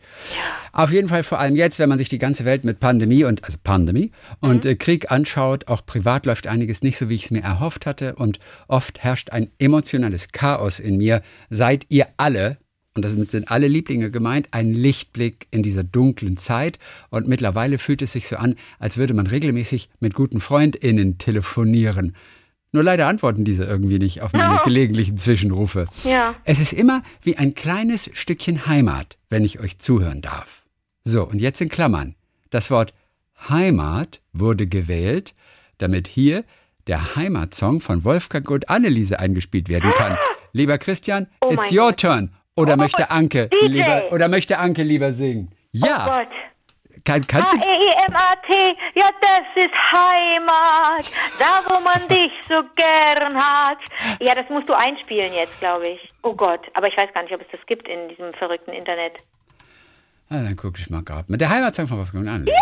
Auf jeden Fall vor allem jetzt, wenn man sich die ganze Welt mit Pandemie und also Pandemie und Mhm. äh, Krieg anschaut, auch privat läuft einiges nicht so, wie ich es mir erhofft hatte und oft herrscht ein emotionales Chaos in mir. Seid ihr alle und damit sind alle Lieblinge gemeint, ein Lichtblick in dieser dunklen Zeit. Und mittlerweile fühlt es sich so an, als würde man regelmäßig mit guten FreundInnen telefonieren. Nur leider antworten diese irgendwie nicht auf meine (laughs) gelegentlichen Zwischenrufe. Ja. Es ist immer wie ein kleines Stückchen Heimat, wenn ich euch zuhören darf. So, und jetzt in Klammern. Das Wort Heimat wurde gewählt, damit hier der Heimatsong von Wolfgang und Anneliese eingespielt werden kann. Lieber Christian, Oh it's your Gott. turn. Oder Oh, möchte Anke DJ. lieber oder möchte Anke lieber singen? Ja, Oh Gott. Kann, kannst du H-E-I-M-A-T, ja, das ist Heimat, da wo man dich so gern hat. Ja, das musst du einspielen jetzt, glaube ich. Oh Gott, aber ich weiß gar nicht, ob es das gibt in diesem verrückten Internet. Ah, dann gucke ich mal gerade. Mit der Heimatsong von Wolfgang und Anneliese.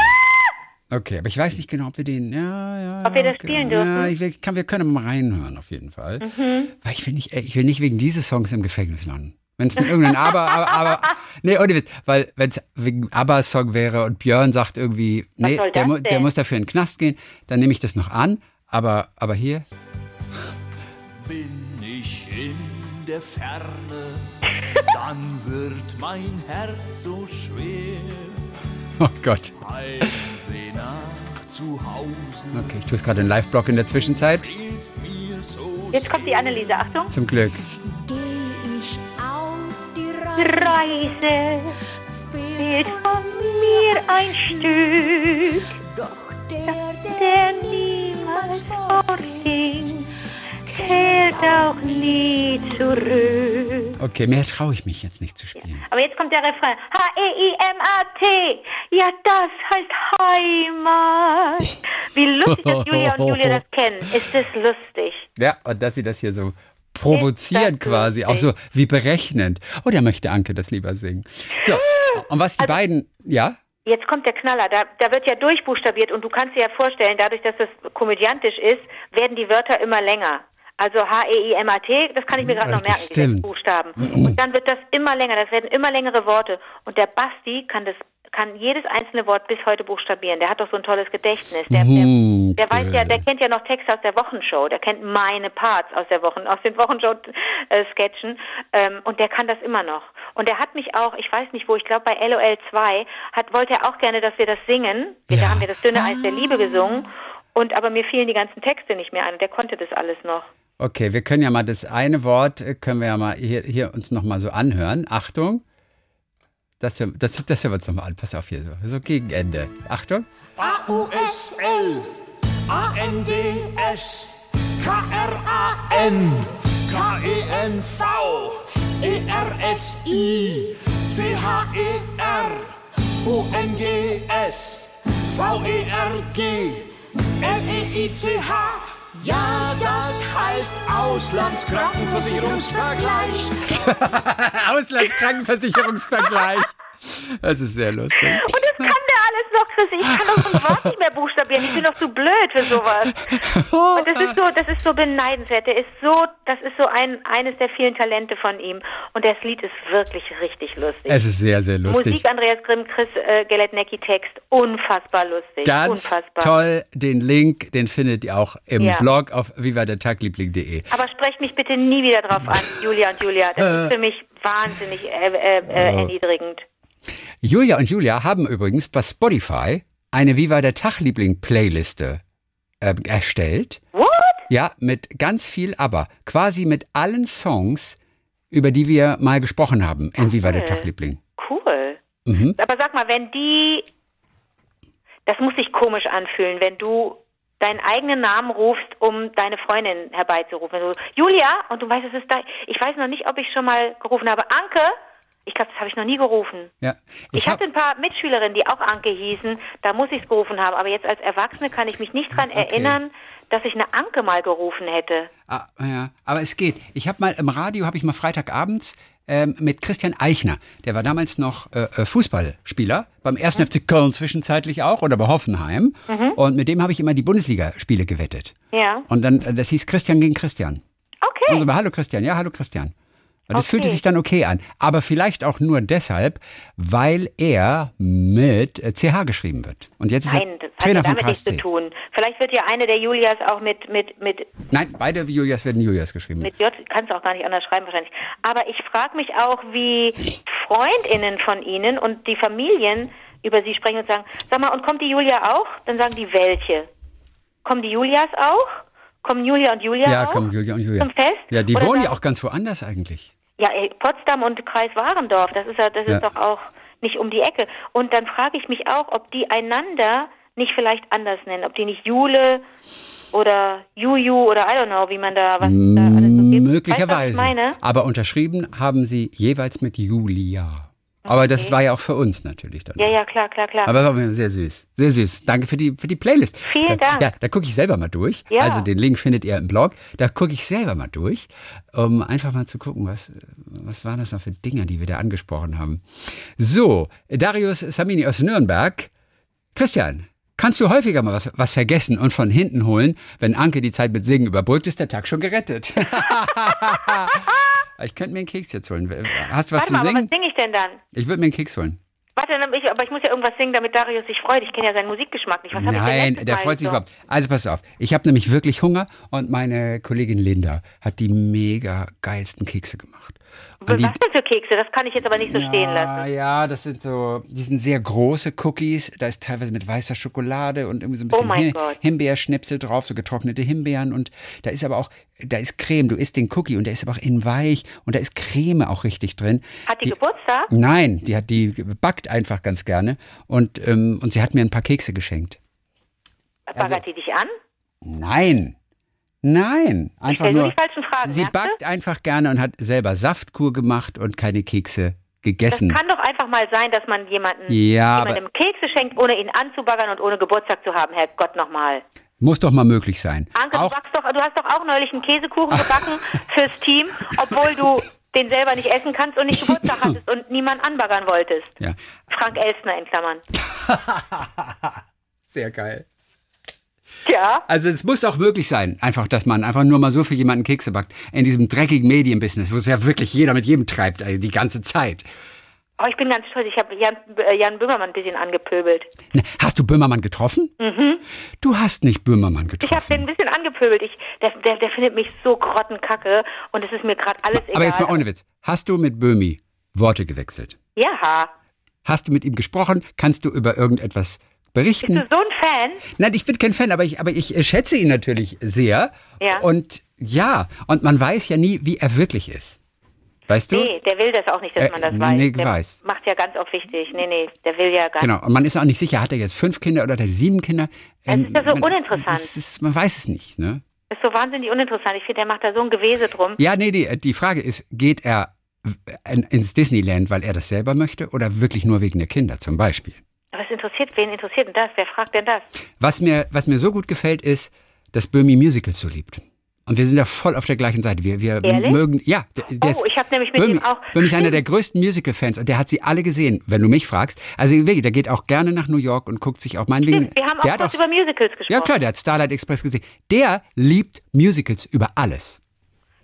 Okay, aber ich weiß nicht genau, ob wir den. Ja, ja. Ob wir das okay. spielen dürfen? Mhm. Ja, ich will, kann, wir können mal reinhören, auf jeden Fall. Weil ich will, nicht, ich will nicht wegen dieses Songs im Gefängnis landen. Wenn es irgendein Aber, aber, aber. Nee, ohne Witz. Weil, wenn es wegen Aber-Song wäre und Björn sagt irgendwie, nee, der, mu- der muss dafür in den Knast gehen, dann nehme ich das noch an. Aber, aber hier. Bin ich in der Ferne, (laughs) dann wird mein Herz so schwer. Oh Gott. Hause Okay, ich tue es gerade in Live-Blog in der Zwischenzeit. Jetzt kommt die Anneliese, Achtung. Zum Glück. Reise, fehlt von mir ein Stück, doch der, der niemals fortging, kehrt auch nie zurück. Okay, mehr traue ich mich jetzt nicht zu spielen. Aber jetzt kommt der Refrain. H-E-I-M-A-T. Ja, das heißt Heimat. Wie lustig, dass Julia und Julia das kennen. Ist das lustig? Ja, und dass sie das hier so provozieren quasi, auch so wie berechnend. Oh, da möchte Anke das lieber singen. So, und was die Also beiden, ja? Jetzt kommt der Knaller. Da, da wird ja durchbuchstabiert und du kannst dir ja vorstellen, dadurch, dass das komödiantisch ist, werden die Wörter immer länger. Also H-E-I-M-A-T, das kann ich mir gerade noch merken, die sechs stimmt. Buchstaben. Und dann wird das immer länger, das werden immer längere Worte. Und der Basti kann das kann jedes einzelne Wort bis heute buchstabieren. Der hat doch so ein tolles Gedächtnis. Der, der, der weiß ja, okay. der kennt ja noch Texte aus der Wochenshow. Der kennt meine Parts aus der Wochen, aus den Wochenshow-Sketchen. Ähm, und der kann das immer noch. Und der hat mich auch, ich weiß nicht wo, ich glaube bei LOL 2, hat, wollte er auch gerne, dass wir das singen. Ja. Da haben wir das dünne Eis der Liebe gesungen. Und aber mir fielen die ganzen Texte nicht mehr ein. Der konnte das alles noch. Okay, wir können ja mal das eine Wort, äh, können wir ja mal hier, hier uns nochmal so anhören. Achtung. Das, das, das hören wir uns nochmal an. Pass auf hier so. So gegen Ende. Achtung. A-U-S-L, A-N-D-S, K-R-A-N, K-E-N-V, E-R-S-I, C-H-E-R, O-N-G-S, V-E-R-G, L-E-I-C-H. Ja, das heißt Auslandskrankenversicherungsvergleich. (laughs) Auslandskrankenversicherungsvergleich. Das ist sehr lustig. Und das kann der alles noch, Chris. Ich kann doch so ein (laughs) Wort nicht mehr buchstabieren. Ich bin doch zu blöd für sowas. Und das ist so, das ist so beneidenswert. Der ist so, das ist so ein, eines der vielen Talente von ihm. Und das Lied ist wirklich richtig lustig. Es ist sehr, sehr lustig. Musik Andreas Grimm, Chris äh, Geletnecki Text. Unfassbar lustig. Ganz Unfassbar. toll. Den Link, den findet ihr auch im Ja. Blog auf vivadertagliebling.de. Aber sprecht mich bitte nie wieder drauf an, (laughs) Julia und Julia. Das ist für mich wahnsinnig äh, äh, äh, Oh. erniedrigend. Julia und Julia haben übrigens bei Spotify eine Viva der Tag-Liebling-Playliste äh, erstellt. What? Ja, mit ganz viel aber. Quasi mit allen Songs, über die wir mal gesprochen haben in Viva der Cool. Tag-Liebling. Cool. Mhm. Aber sag mal, wenn die, das muss sich komisch anfühlen, wenn du deinen eigenen Namen rufst, um deine Freundin herbeizurufen. Also, Julia, und du weißt, es ist da, ich weiß noch nicht, ob ich schon mal gerufen habe. Anke, ich glaube, das habe ich noch nie gerufen. Ja, Ich, ich hab, hatte ein paar Mitschülerinnen, die auch Anke hießen, da muss ich es gerufen haben. Aber jetzt als Erwachsene kann ich mich nicht dran Okay. erinnern, dass ich eine Anke mal gerufen hätte. ah, ja, aber es geht. Ich habe mal im Radio, habe ich mal Freitagabends ähm, mit Christian Eichner, der war damals noch äh, äh, Fußballspieler beim 1. Mhm. FC Köln zwischenzeitlich auch oder bei Hoffenheim. Und mit dem habe ich immer die Bundesligaspiele gewettet. Ja. Und dann, äh, das hieß Christian gegen Christian. Okay. Und so, hallo Christian, ja, hallo Christian. Und das Okay. fühlte sich dann okay an. Aber vielleicht auch nur deshalb, weil er mit CH geschrieben wird. Und jetzt ist Nein, er das hat Trainer ja von damit nichts zu tun. Vielleicht wird ja eine der Julias auch mit, mit, mit Nein, beide Julias werden Julias geschrieben. Mit J kannst du auch gar nicht anders schreiben wahrscheinlich. Aber ich frage mich auch, wie Freundinnen von Ihnen und die Familien über Sie sprechen und sagen, sag mal, und kommt die Julia auch? Dann sagen die, welche? Kommen die Julias auch? Kommen Julia und Julia ja, auch? komm, Julia und Julia. Zum Fest? Ja, die Oder wohnen ja auch ganz woanders eigentlich. Ja, Potsdam und Kreis Warendorf, das ist ja, das Ja. ist doch auch nicht um die Ecke. Und dann frage ich mich auch, ob die einander nicht vielleicht anders nennen, ob die nicht Jule oder Juju oder I don't know, wie man da was da alles so gibt. Möglicherweise. Weißt du, was ich meine? Aber unterschrieben haben sie jeweils mit Julia. Aber das war ja auch für uns natürlich dann. Ja, ja, klar, klar, klar. Aber war sehr süß. Sehr süß. Danke für die, für die Playlist. Vielen da, Dank. Ja, da gucke ich selber mal durch. Ja. Also den Link findet ihr im Blog. Da gucke ich selber mal durch, um einfach mal zu gucken, was, was waren das noch für Dinge, die wir da angesprochen haben. So, Darius Samini aus Nürnberg. Christian, kannst du häufiger mal was, was vergessen und von hinten holen? Wenn Anke die Zeit mit Singen überbrückt, ist der Tag schon gerettet. (laughs) ich könnte mir einen Keks jetzt holen. Hast du was Warte zum mal, aber Singen? was singe ich denn dann? Ich würde mir einen Keks holen. Warte, ich, aber ich muss ja irgendwas singen, damit Darius sich freut. Ich kenne ja seinen Musikgeschmack nicht. Was hab ich denn Nein, der freut sich so? überhaupt. Also pass auf, ich habe nämlich wirklich Hunger und meine Kollegin Linda hat die mega geilsten Kekse gemacht. Die, Was denn für Kekse? Das kann ich jetzt aber nicht so stehen ja, lassen. ja, das sind so, die sind sehr große Cookies. Da ist teilweise mit weißer Schokolade und irgendwie so ein bisschen Oh Him Gott. Himbeerschnipsel drauf, so getrocknete Himbeeren. Und da ist aber auch, da ist Creme. Du isst den Cookie und der ist aber auch innen weich und da ist Creme auch richtig drin. Hat die, Geburtstag? Nein, die hat die backt einfach ganz gerne und ähm, und sie hat mir ein paar Kekse geschenkt. Also Baggert die dich an? Nein, nein, einfach nur die falschen Fragen, sie merkst du? backt einfach gerne und hat selber Saftkur gemacht und keine Kekse gegessen. Das kann doch einfach mal sein, dass man jemanden, Ja, jemandem Kekse schenkt, ohne ihn anzubaggern und ohne Geburtstag zu haben. Herrgott nochmal. Muss doch mal möglich sein. Anke, auch du, doch, du hast doch auch neulich einen Käsekuchen gebacken (laughs) fürs Team, obwohl du den selber nicht essen kannst und nicht Geburtstag (laughs) hattest und niemand anbaggern wolltest. ja, Frank Elstner in Klammern. (laughs) sehr geil. (laughs) Ja, Also es muss auch möglich sein, einfach, dass man einfach nur mal so für jemanden Kekse backt. In diesem dreckigen Medienbusiness, wo es ja wirklich jeder mit jedem treibt, äh, die ganze Zeit. oh, ich bin ganz stolz. Ich habe Jan, äh, Jan Böhmermann ein bisschen angepöbelt. Ne, Hast du Böhmermann getroffen? Mhm. Du hast nicht Böhmermann Ich habe getroffen. den ein bisschen angepöbelt. Ich, der, der, der findet mich so grottenkacke und es ist mir gerade alles egal. Aber jetzt mal ohne Witz. Hast du mit Böhmi Worte gewechselt? Ja. Hast du mit ihm gesprochen? Kannst du über irgendetwas berichten? Bist du so ein Fan? Nein, ich bin kein Fan, aber ich, aber ich äh, schätze ihn natürlich sehr. Ja. Und ja, und man weiß ja nie, wie er wirklich ist. Weißt du? Nee, der will das auch nicht, dass Äh, man das nee, weiß. nee, der weiß. macht ja ganz oft wichtig. Nee, nee, der will ja gar Genau, und man ist auch nicht sicher, hat er jetzt fünf Kinder oder hat er sieben Kinder? Das ist ja so man, uninteressant. es Ist, man weiß es nicht, ne? Das ist so wahnsinnig uninteressant. Ich finde, der macht da so ein Gewese drum. Ja, nee, die, die Frage ist, geht er in- ins Disneyland, weil er das selber möchte oder wirklich nur wegen der Kinder zum Beispiel? Es interessiert, wen interessiert denn das? Wer fragt denn das? Was mir, was mir so gut gefällt, ist, dass Böhmi Musicals so liebt. Und wir sind da voll auf der gleichen Seite. Wir, wir Ehrlich? mögen, ja. Der, der Oh, ich hab nämlich mit Böhmi, ihm auch- Böhmi ist einer der größten Musical-Fans und der hat sie alle gesehen, wenn du mich fragst. Also wirklich, der geht auch gerne nach New York und guckt sich auch meinetwegen. Stimmt, wir haben der auch kurz über Musicals gesprochen. Ja klar, der hat Starlight Express gesehen. Der liebt Musicals über alles.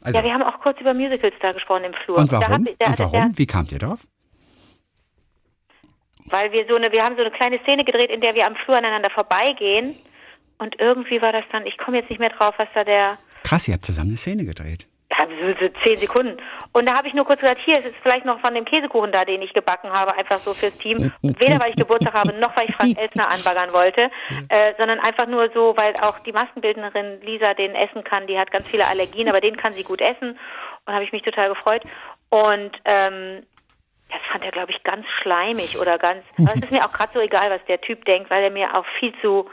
Also, Ja, wir haben auch kurz über Musicals da gesprochen im Flur. und Da warum? hab ich- da- und warum? da- Wie kamt ihr drauf? Weil wir so eine, wir haben so eine kleine Szene gedreht, in der wir am Flur aneinander vorbeigehen. Und irgendwie war das dann, ich komme jetzt nicht mehr drauf, was da der, Krass, ihr habt zusammen eine Szene gedreht. ja, so, so zehn Sekunden. Und da habe ich nur kurz gesagt, hier, es ist vielleicht noch von dem Käsekuchen da, den ich gebacken habe, einfach so fürs Team. Weder weil ich Geburtstag habe, noch weil ich Frank Elsner anbaggern wollte, äh, sondern einfach nur so, weil auch die Maskenbildnerin Lisa den essen kann. Die hat ganz viele Allergien, aber den kann sie gut essen. Und habe ich mich total gefreut. Und ähm, das fand er, glaube ich, ganz schleimig oder ganz. (laughs) Aber es ist mir auch gerade so egal, was der Typ denkt, weil er mir auch viel zu,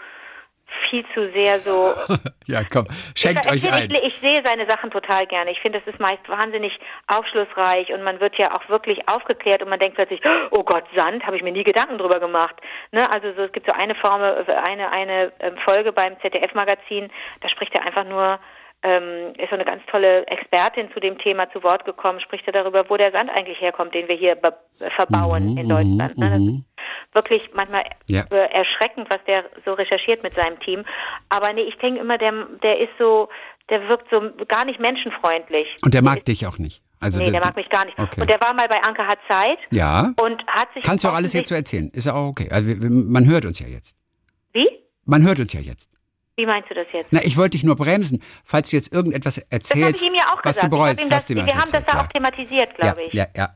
viel zu sehr so (laughs) Ja, komm, schenkt ich, euch ich, ein. Ich, ich sehe seine Sachen total gerne. Ich finde, das ist meist wahnsinnig aufschlussreich und man wird ja auch wirklich aufgeklärt und man denkt plötzlich, (gasps) oh Gott, Sand, habe ich mir nie Gedanken drüber gemacht. Ne? Also so, es gibt so eine Form, eine, eine ähm, Folge beim ZDF-Magazin, da spricht er einfach nur, ähm, ist so eine ganz tolle Expertin zu dem Thema zu Wort gekommen, spricht er darüber, wo der Sand eigentlich herkommt, den wir hier be- verbauen in Deutschland. Ne? Das ist wirklich manchmal Ja. äh, erschreckend, was der so recherchiert mit seinem Team. Aber nee, ich denke immer, der, der ist so, der wirkt so gar nicht menschenfreundlich. Und der mag dich auch nicht. Also Nee, der mag mich gar nicht. Okay. Und der war mal bei Anke hat Zeit ja. und hat sich. Kannst du auch alles jetzt so erzählen. Ist ja auch okay. Also man hört uns ja jetzt. Wie? Man hört uns ja jetzt. Wie meinst du das jetzt? Na, ich wollte dich nur bremsen, falls du jetzt irgendetwas Das erzählst, ich ihm ja auch was gesagt. du bereust. ich das, hast du wir haben das erzählt, da auch ja. thematisiert, ja, glaube ich. ja, ja.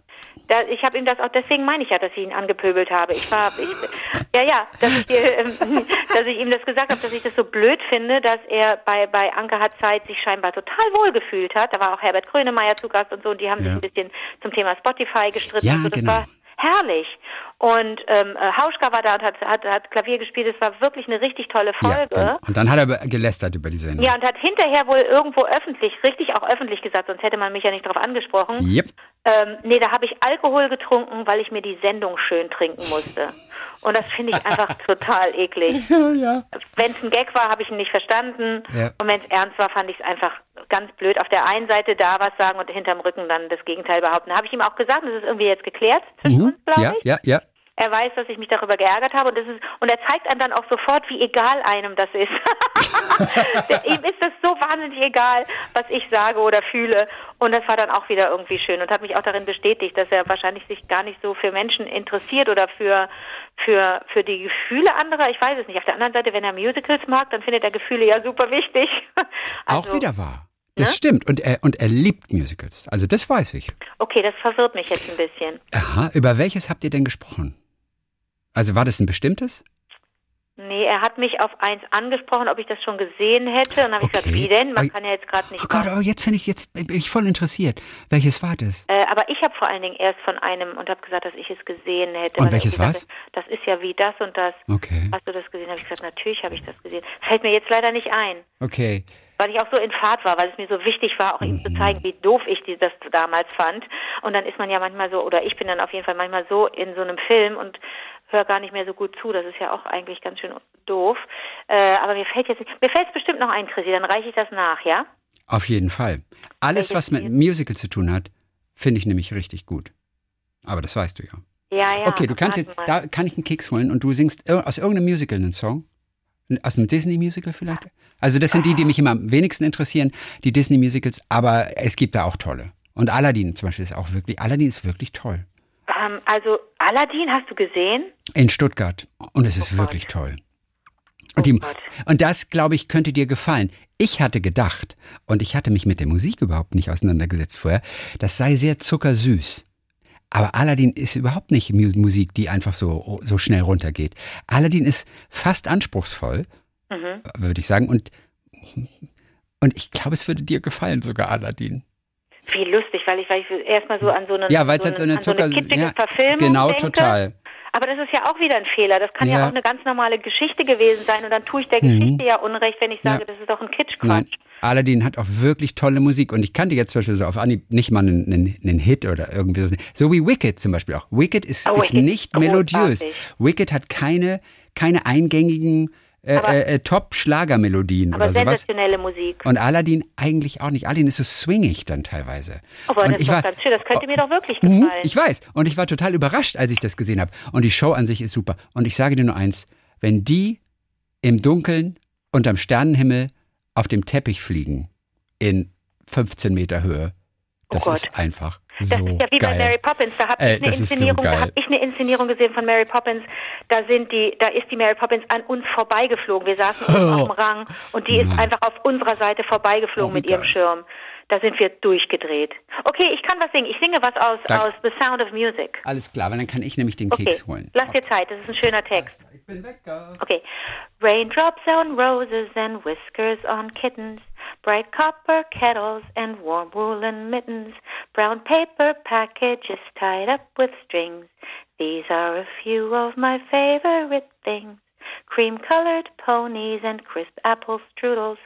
Da, ich habe ihm das auch, deswegen meine ich ja, dass ich ihn angepöbelt habe. Ich war, ich, ja, ja, dass ich, ähm, (laughs) dass ich ihm das gesagt habe, dass ich das so blöd finde, dass er bei, bei Anke hat Zeit sich scheinbar total wohl gefühlt hat. Da war auch Herbert Grönemeyer zu Gast und so, und die haben sich Ja. ein bisschen zum Thema Spotify gestritten. Ja, und so. Das genau. war herrlich. Und ähm, äh, Hauschka war da und hat, hat, hat Klavier gespielt. Es war wirklich eine richtig tolle ja Folge. genau. Und dann hat er gelästert über die Sendung. Ja, und hat hinterher wohl irgendwo öffentlich, richtig auch öffentlich gesagt, sonst hätte man mich ja nicht darauf angesprochen. Yep. Ähm, nee, da habe ich Alkohol getrunken, weil ich mir die Sendung schön trinken musste. Und das finde ich einfach (laughs) total eklig. Ja, ja. Wenn es ein Gag war, habe ich ihn nicht verstanden. Ja. Und wenn es ernst war, fand ich es einfach ganz blöd. Auf der einen Seite da was sagen und hinterm Rücken dann das Gegenteil behaupten. Habe ich ihm auch gesagt, das ist irgendwie jetzt geklärt zwischen Mhm. uns, glaube Ja, ich. ja, ja. Er weiß, dass ich mich darüber geärgert habe und das ist und er zeigt einem dann auch sofort, wie egal einem das ist. (laughs) Ihm ist das so wahnsinnig egal, was ich sage oder fühle und das war dann auch wieder irgendwie schön und hat mich auch darin bestätigt, dass er wahrscheinlich sich gar nicht so für Menschen interessiert oder für für für die Gefühle anderer. Ich weiß es nicht. Auf der anderen Seite, wenn er Musicals mag, dann findet er Gefühle ja super wichtig. (laughs) auch Also, wieder wahr. Das ne? stimmt. Und er, und er liebt Musicals. Also das weiß ich. Okay, das verwirrt mich jetzt ein bisschen. Aha, über welches habt ihr denn gesprochen? Also war das ein bestimmtes? Nee, er hat mich auf eins angesprochen, ob ich das schon gesehen hätte. Und dann habe ich gesagt, Okay. wie denn? Man Aber- kann ja jetzt gerade nicht Oh Gott, aber jetzt finde ich, jetzt bin ich voll interessiert. Welches war das? Äh, aber ich habe vor allen Dingen erst von einem und habe gesagt, dass ich es gesehen hätte. Und welches sagte, Das ist ja wie das und das. Okay. Hast du das gesehen? Habe ich gesagt, natürlich habe ich das gesehen. Fällt mir jetzt leider nicht ein. Okay. Weil ich auch so in Fahrt war, weil es mir so wichtig war, auch ihm Mhm. zu zeigen, wie doof ich das damals fand. Und dann ist man ja manchmal so, oder ich bin dann auf jeden Fall manchmal so in so einem Film und höre gar nicht mehr so gut zu. Das ist ja auch eigentlich ganz schön doof. Äh, aber mir fällt jetzt, mir fällt es bestimmt noch ein, Chrissy, dann reiche ich das nach, ja? Auf jeden Fall. Alles, was mit? Musical zu tun hat, finde ich nämlich richtig gut. Aber das weißt du ja. Ja, ja. okay, du kannst jetzt, mal. da kann ich einen Keks holen und du singst aus irgendeinem Musical einen Song. Aus einem Disney-Musical vielleicht? Also das sind die, die mich immer am wenigsten interessieren, die Disney-Musicals, aber es gibt da auch tolle. Und Aladdin zum Beispiel ist auch wirklich, Aladdin ist wirklich toll. Ähm, also, Aladdin hast du gesehen? In Stuttgart. Und es ist wirklich toll. Und, die, Oh und das, glaube ich, könnte dir gefallen. Ich hatte gedacht, und ich hatte mich mit der Musik überhaupt nicht auseinandergesetzt vorher, das sei sehr zuckersüß. Aber Aladdin ist überhaupt nicht Mu- Musik, die einfach so, so schnell runtergeht. Aladdin ist fast anspruchsvoll, Mhm. würde ich sagen. Und, und ich glaube, es würde dir gefallen, sogar Aladdin. Wie lustig, weil ich, weil ich erstmal so an so eine, Ja, weil so halt so eine so eine kitschige ja, Verfilmung genau, denke. total. Aber das ist ja auch wieder ein Fehler. Das kann ja, Ja. auch eine ganz normale Geschichte gewesen sein. Und dann tue ich der Mhm. Geschichte ja Unrecht, wenn ich sage, Ja. das ist doch ein Kitschquatsch. Nein, Aladdin hat auch wirklich tolle Musik und ich kannte jetzt zum Beispiel so auf Anhieb nicht mal einen, einen, einen Hit oder irgendwie so. So wie Wicked zum Beispiel auch. Wicked ist, Oh, ist Wicked nicht melodiös. großartig. Wicked hat keine, keine eingängigen äh, äh, äh, Top-Schlagermelodien Aber oder sowas. sensationelle Musik. Und Aladdin eigentlich auch nicht. Aladdin ist so swingig dann teilweise. Aber und das ist doch ganz schön. Das könnte mir doch wirklich Mhm, gefallen. Ich weiß. Und ich war total überrascht, als ich das gesehen habe. Und die Show an sich ist super. Und ich sage dir nur eins, wenn die im Dunkeln unterm Sternenhimmel auf dem Teppich fliegen in 15 Meter Höhe, das Oh ist einfach Das so ist ja wie geil. bei Mary Poppins. Da habe Ey, ich eine so Inszenierung, da geil. habe ich eine Inszenierung gesehen von Mary Poppins. Da sind die, da ist die Mary Poppins an uns vorbeigeflogen. Wir saßen oben auf dem Rang und die ist einfach auf unserer Seite vorbeigeflogen Oh, mit ihrem geil. Schirm. Da sind wir durchgedreht. Okay, ich kann was singen. Ich singe was aus, Dank- aus The Sound of Music. Alles klar, weil dann kann ich nämlich den Okay, Keks holen. lass dir Zeit. Das ist ein schöner Text. Ich bin weg. äh. Okay. Raindrops on roses and whiskers on kittens, bright copper kettles and warm woolen mittens, brown paper packages tied up with strings. These are a few of my favorite things. Cream colored ponies and crisp apple strudels,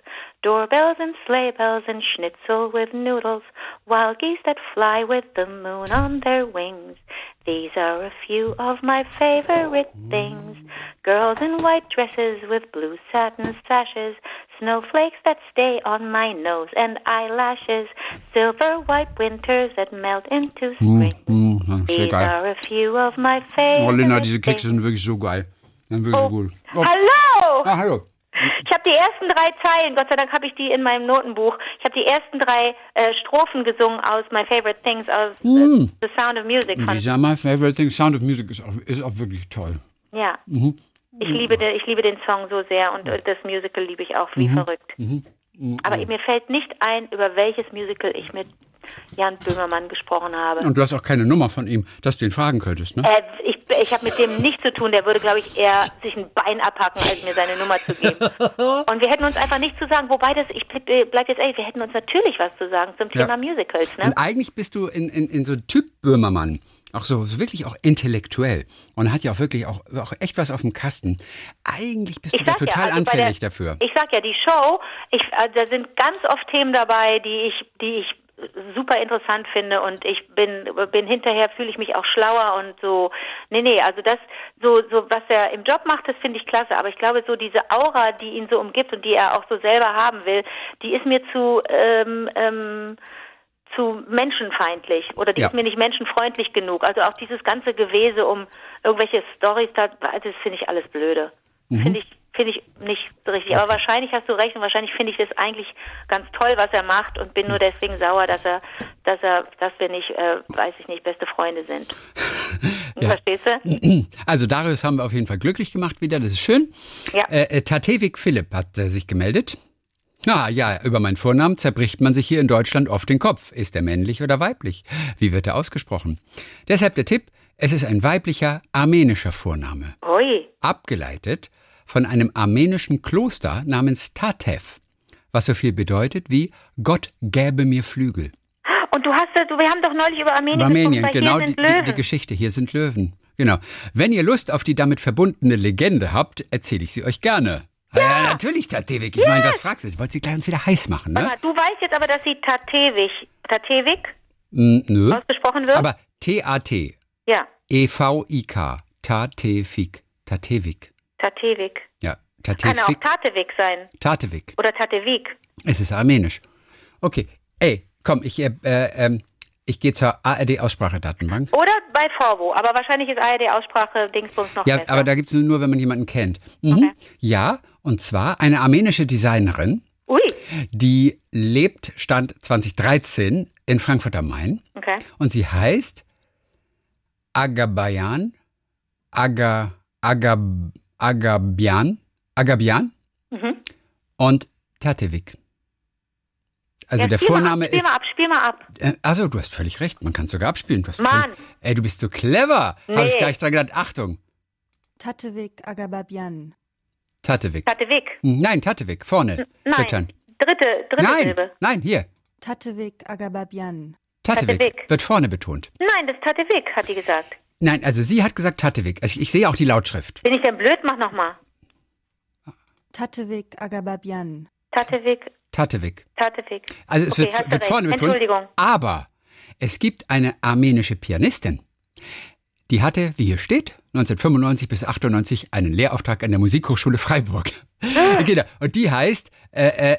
doorbells and sleigh bells and schnitzel with noodles, wild geese that fly with the moon on their wings. These are a few of my favorite oh, mm. things. Girls in white dresses with blue satin sashes, snowflakes that stay on my nose and eyelashes, silver white winters that melt into spring. Hm, ja, sehr These geil. are a few of my favorite Oh, Linda, diese Kekse things. sind wirklich so geil. Sind wirklich Oh. gut. Oh, Hallo! ah, hallo. Ich habe die ersten drei Zeilen, Gott sei Dank habe ich die in meinem Notenbuch. Ich habe die ersten drei äh, Strophen gesungen aus My Favorite Things, aus äh, Hm. The Sound of Music. Von, Lisa, my favorite thing, Sound of Music ist auch, ist auch wirklich toll. ja. Mhm. Ich liebe, den, ich liebe den Song so sehr und äh, das Musical liebe ich auch Mhm. wie verrückt. Aber mir fällt nicht ein, über welches Musical ich mit Jan Böhmermann gesprochen habe. Und du hast auch keine Nummer von ihm, dass du ihn fragen könntest, ne? Äh, ich ich habe mit dem nichts zu tun. Der würde, glaube ich, eher sich ein Bein abhacken, als mir seine Nummer zu geben. (laughs) Und wir hätten uns einfach nichts zu sagen. Wobei das, ich bleib, äh, bleib jetzt ehrlich, wir hätten uns natürlich was zu sagen zum Ja. Thema Musicals. Ne? Und eigentlich bist du in, in, in so Typ Böhmermann. Auch so, so wirklich auch intellektuell. Und hat ja auch wirklich auch, auch echt was auf dem Kasten. Eigentlich bist du da total also bei anfällig der, dafür. Ich sag ja, die Show, ich, äh, da sind ganz oft Themen dabei, die ich, die ich super interessant finde und ich bin, bin hinterher fühle ich mich auch schlauer und so. Nee, nee, also das, so, so, was er im Job macht, das finde ich klasse, aber ich glaube, so diese Aura, die ihn so umgibt und die er auch so selber haben will, die ist mir zu, ähm, ähm, zu menschenfeindlich oder die Ja. ist mir nicht menschenfreundlich genug. Also auch dieses ganze Gewese um irgendwelche also das finde ich alles blöde. Mhm. Finde ich, finde ich nicht so richtig. Aber wahrscheinlich hast du recht und wahrscheinlich finde ich das eigentlich ganz toll, was er macht und bin nur deswegen sauer, dass er, dass er, dass wir nicht, äh, weiß ich nicht, beste Freunde sind. (laughs) Ja. Verstehst du? (clears throat) Also Darius haben wir auf jeden Fall glücklich gemacht wieder, das ist schön. Ja. Äh, äh, Tatevik Philipp hat äh, sich gemeldet. Na ja, über meinen Vornamen zerbricht man sich hier in Deutschland oft den Kopf. Ist er männlich oder weiblich? Wie wird er ausgesprochen? Deshalb der Tipp, es ist ein weiblicher armenischer Vorname. Ui. Abgeleitet von einem armenischen Kloster namens Tatev, was so viel bedeutet wie Gott gäbe mir Flügel. Und du hast, wir haben doch neulich über Armenien, Über Armenien, gesprochen, weil genau hier die, sind die, die Geschichte. Hier sind Löwen. Genau. Wenn ihr Lust auf die damit verbundene Legende habt, erzähle ich sie euch gerne. Ja, natürlich, Tatevik. Ich meine, was fragst du? Ich wollte sie gleich uns wieder heiß machen, ne? Mal, Du weißt jetzt aber, dass sie Tatevik Mm, nö. ausgesprochen wird? Aber T-A-T, ja, E-V-I-K, Tatevik, Tatevik. Tatevik. Ja, Kann auch Tatevik, Tatevik sein. Tatevik. Oder Tatevik. Es ist armenisch. Okay, ey, komm, ich, äh, äh, ähm, ich gehe zur ARD-Aussprachedatenbank. Oder bei Forvo. Aber wahrscheinlich ist ARD-Aussprache Dingsbums noch Ja, besser. aber da gibt's nur, wenn man jemanden kennt. Mhm. Ja, und zwar eine armenische Designerin, Ui, die lebt, Stand 2013 in Frankfurt am Main. okay. Und sie heißt Agabayan, Aga, Agab, Agabian, Agabian Mhm. und Tatevik. Also ja, der spiel Vorname mal ab, spiel ist. mal ab, spiel mal ab. Äh, also, du hast völlig recht, man kann sogar abspielen. Du hast Mann. völlig- Ey, du bist so clever. Habe ich Nee. gleich dran gedacht. Achtung, Tatevik Agababian. Tatevik. Tatevik. Nein, Tatevik, vorne. Nein. Bitte. Dritte, dritte Nein, Silbe. nein, hier. Tatevik Agababian. Tatevik Tatevik. wird vorne betont. Nein, das ist Tatevik, hat die gesagt. Nein, also sie hat gesagt Tatevik. Also ich, ich sehe auch die Lautschrift. Bin ich denn blöd? Mach nochmal. Tatevik Agababian. Tatevik, Tatevik. Tatevik. Also es okay, wird, wird vorne betont. Entschuldigung. Aber es gibt eine armenische Pianistin. Die hatte, wie hier steht, 1995 bis 98 einen Lehrauftrag an der Musikhochschule Freiburg. Ah. (laughs) genau. Und die heißt äh, äh,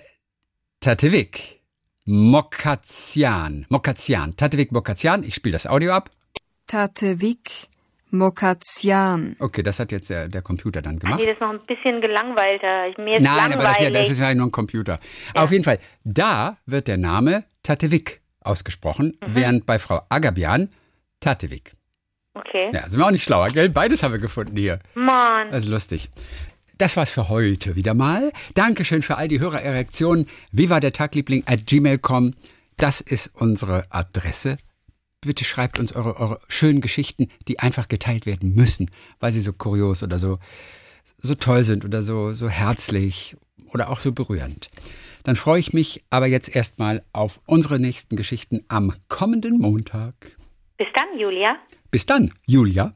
Tatevik Mokazian. Mokazian. Tatevik Mokazian. Ich spiele das Audio ab. Tatevik Mokazian. Okay, das hat jetzt der, der Computer dann Nee, gemacht. das ist noch ein bisschen gelangweilter. Ich- Mir ist Nein, aber das ist, ja, langweilig. das ist ja nur ein Computer. Auf jeden Fall, da wird der Name Tatevik ausgesprochen, Mhm. während bei Frau Agabian Tatevik. okay. Ja, sind wir auch nicht schlauer, gell? Beides haben wir gefunden hier. Mann. Das ist lustig. Das war's für heute wieder mal. Dankeschön für all die Hörererektionen. Wie war der Tagliebling at gmail.com? Das ist unsere Adresse. Bitte schreibt uns eure, eure schönen Geschichten, die einfach geteilt werden müssen, weil sie so kurios oder so, so toll sind oder so, so herzlich oder auch so berührend. Dann freue ich mich aber jetzt erstmal auf unsere nächsten Geschichten am kommenden Montag. Bis dann, Julia. Bis dann, Julia.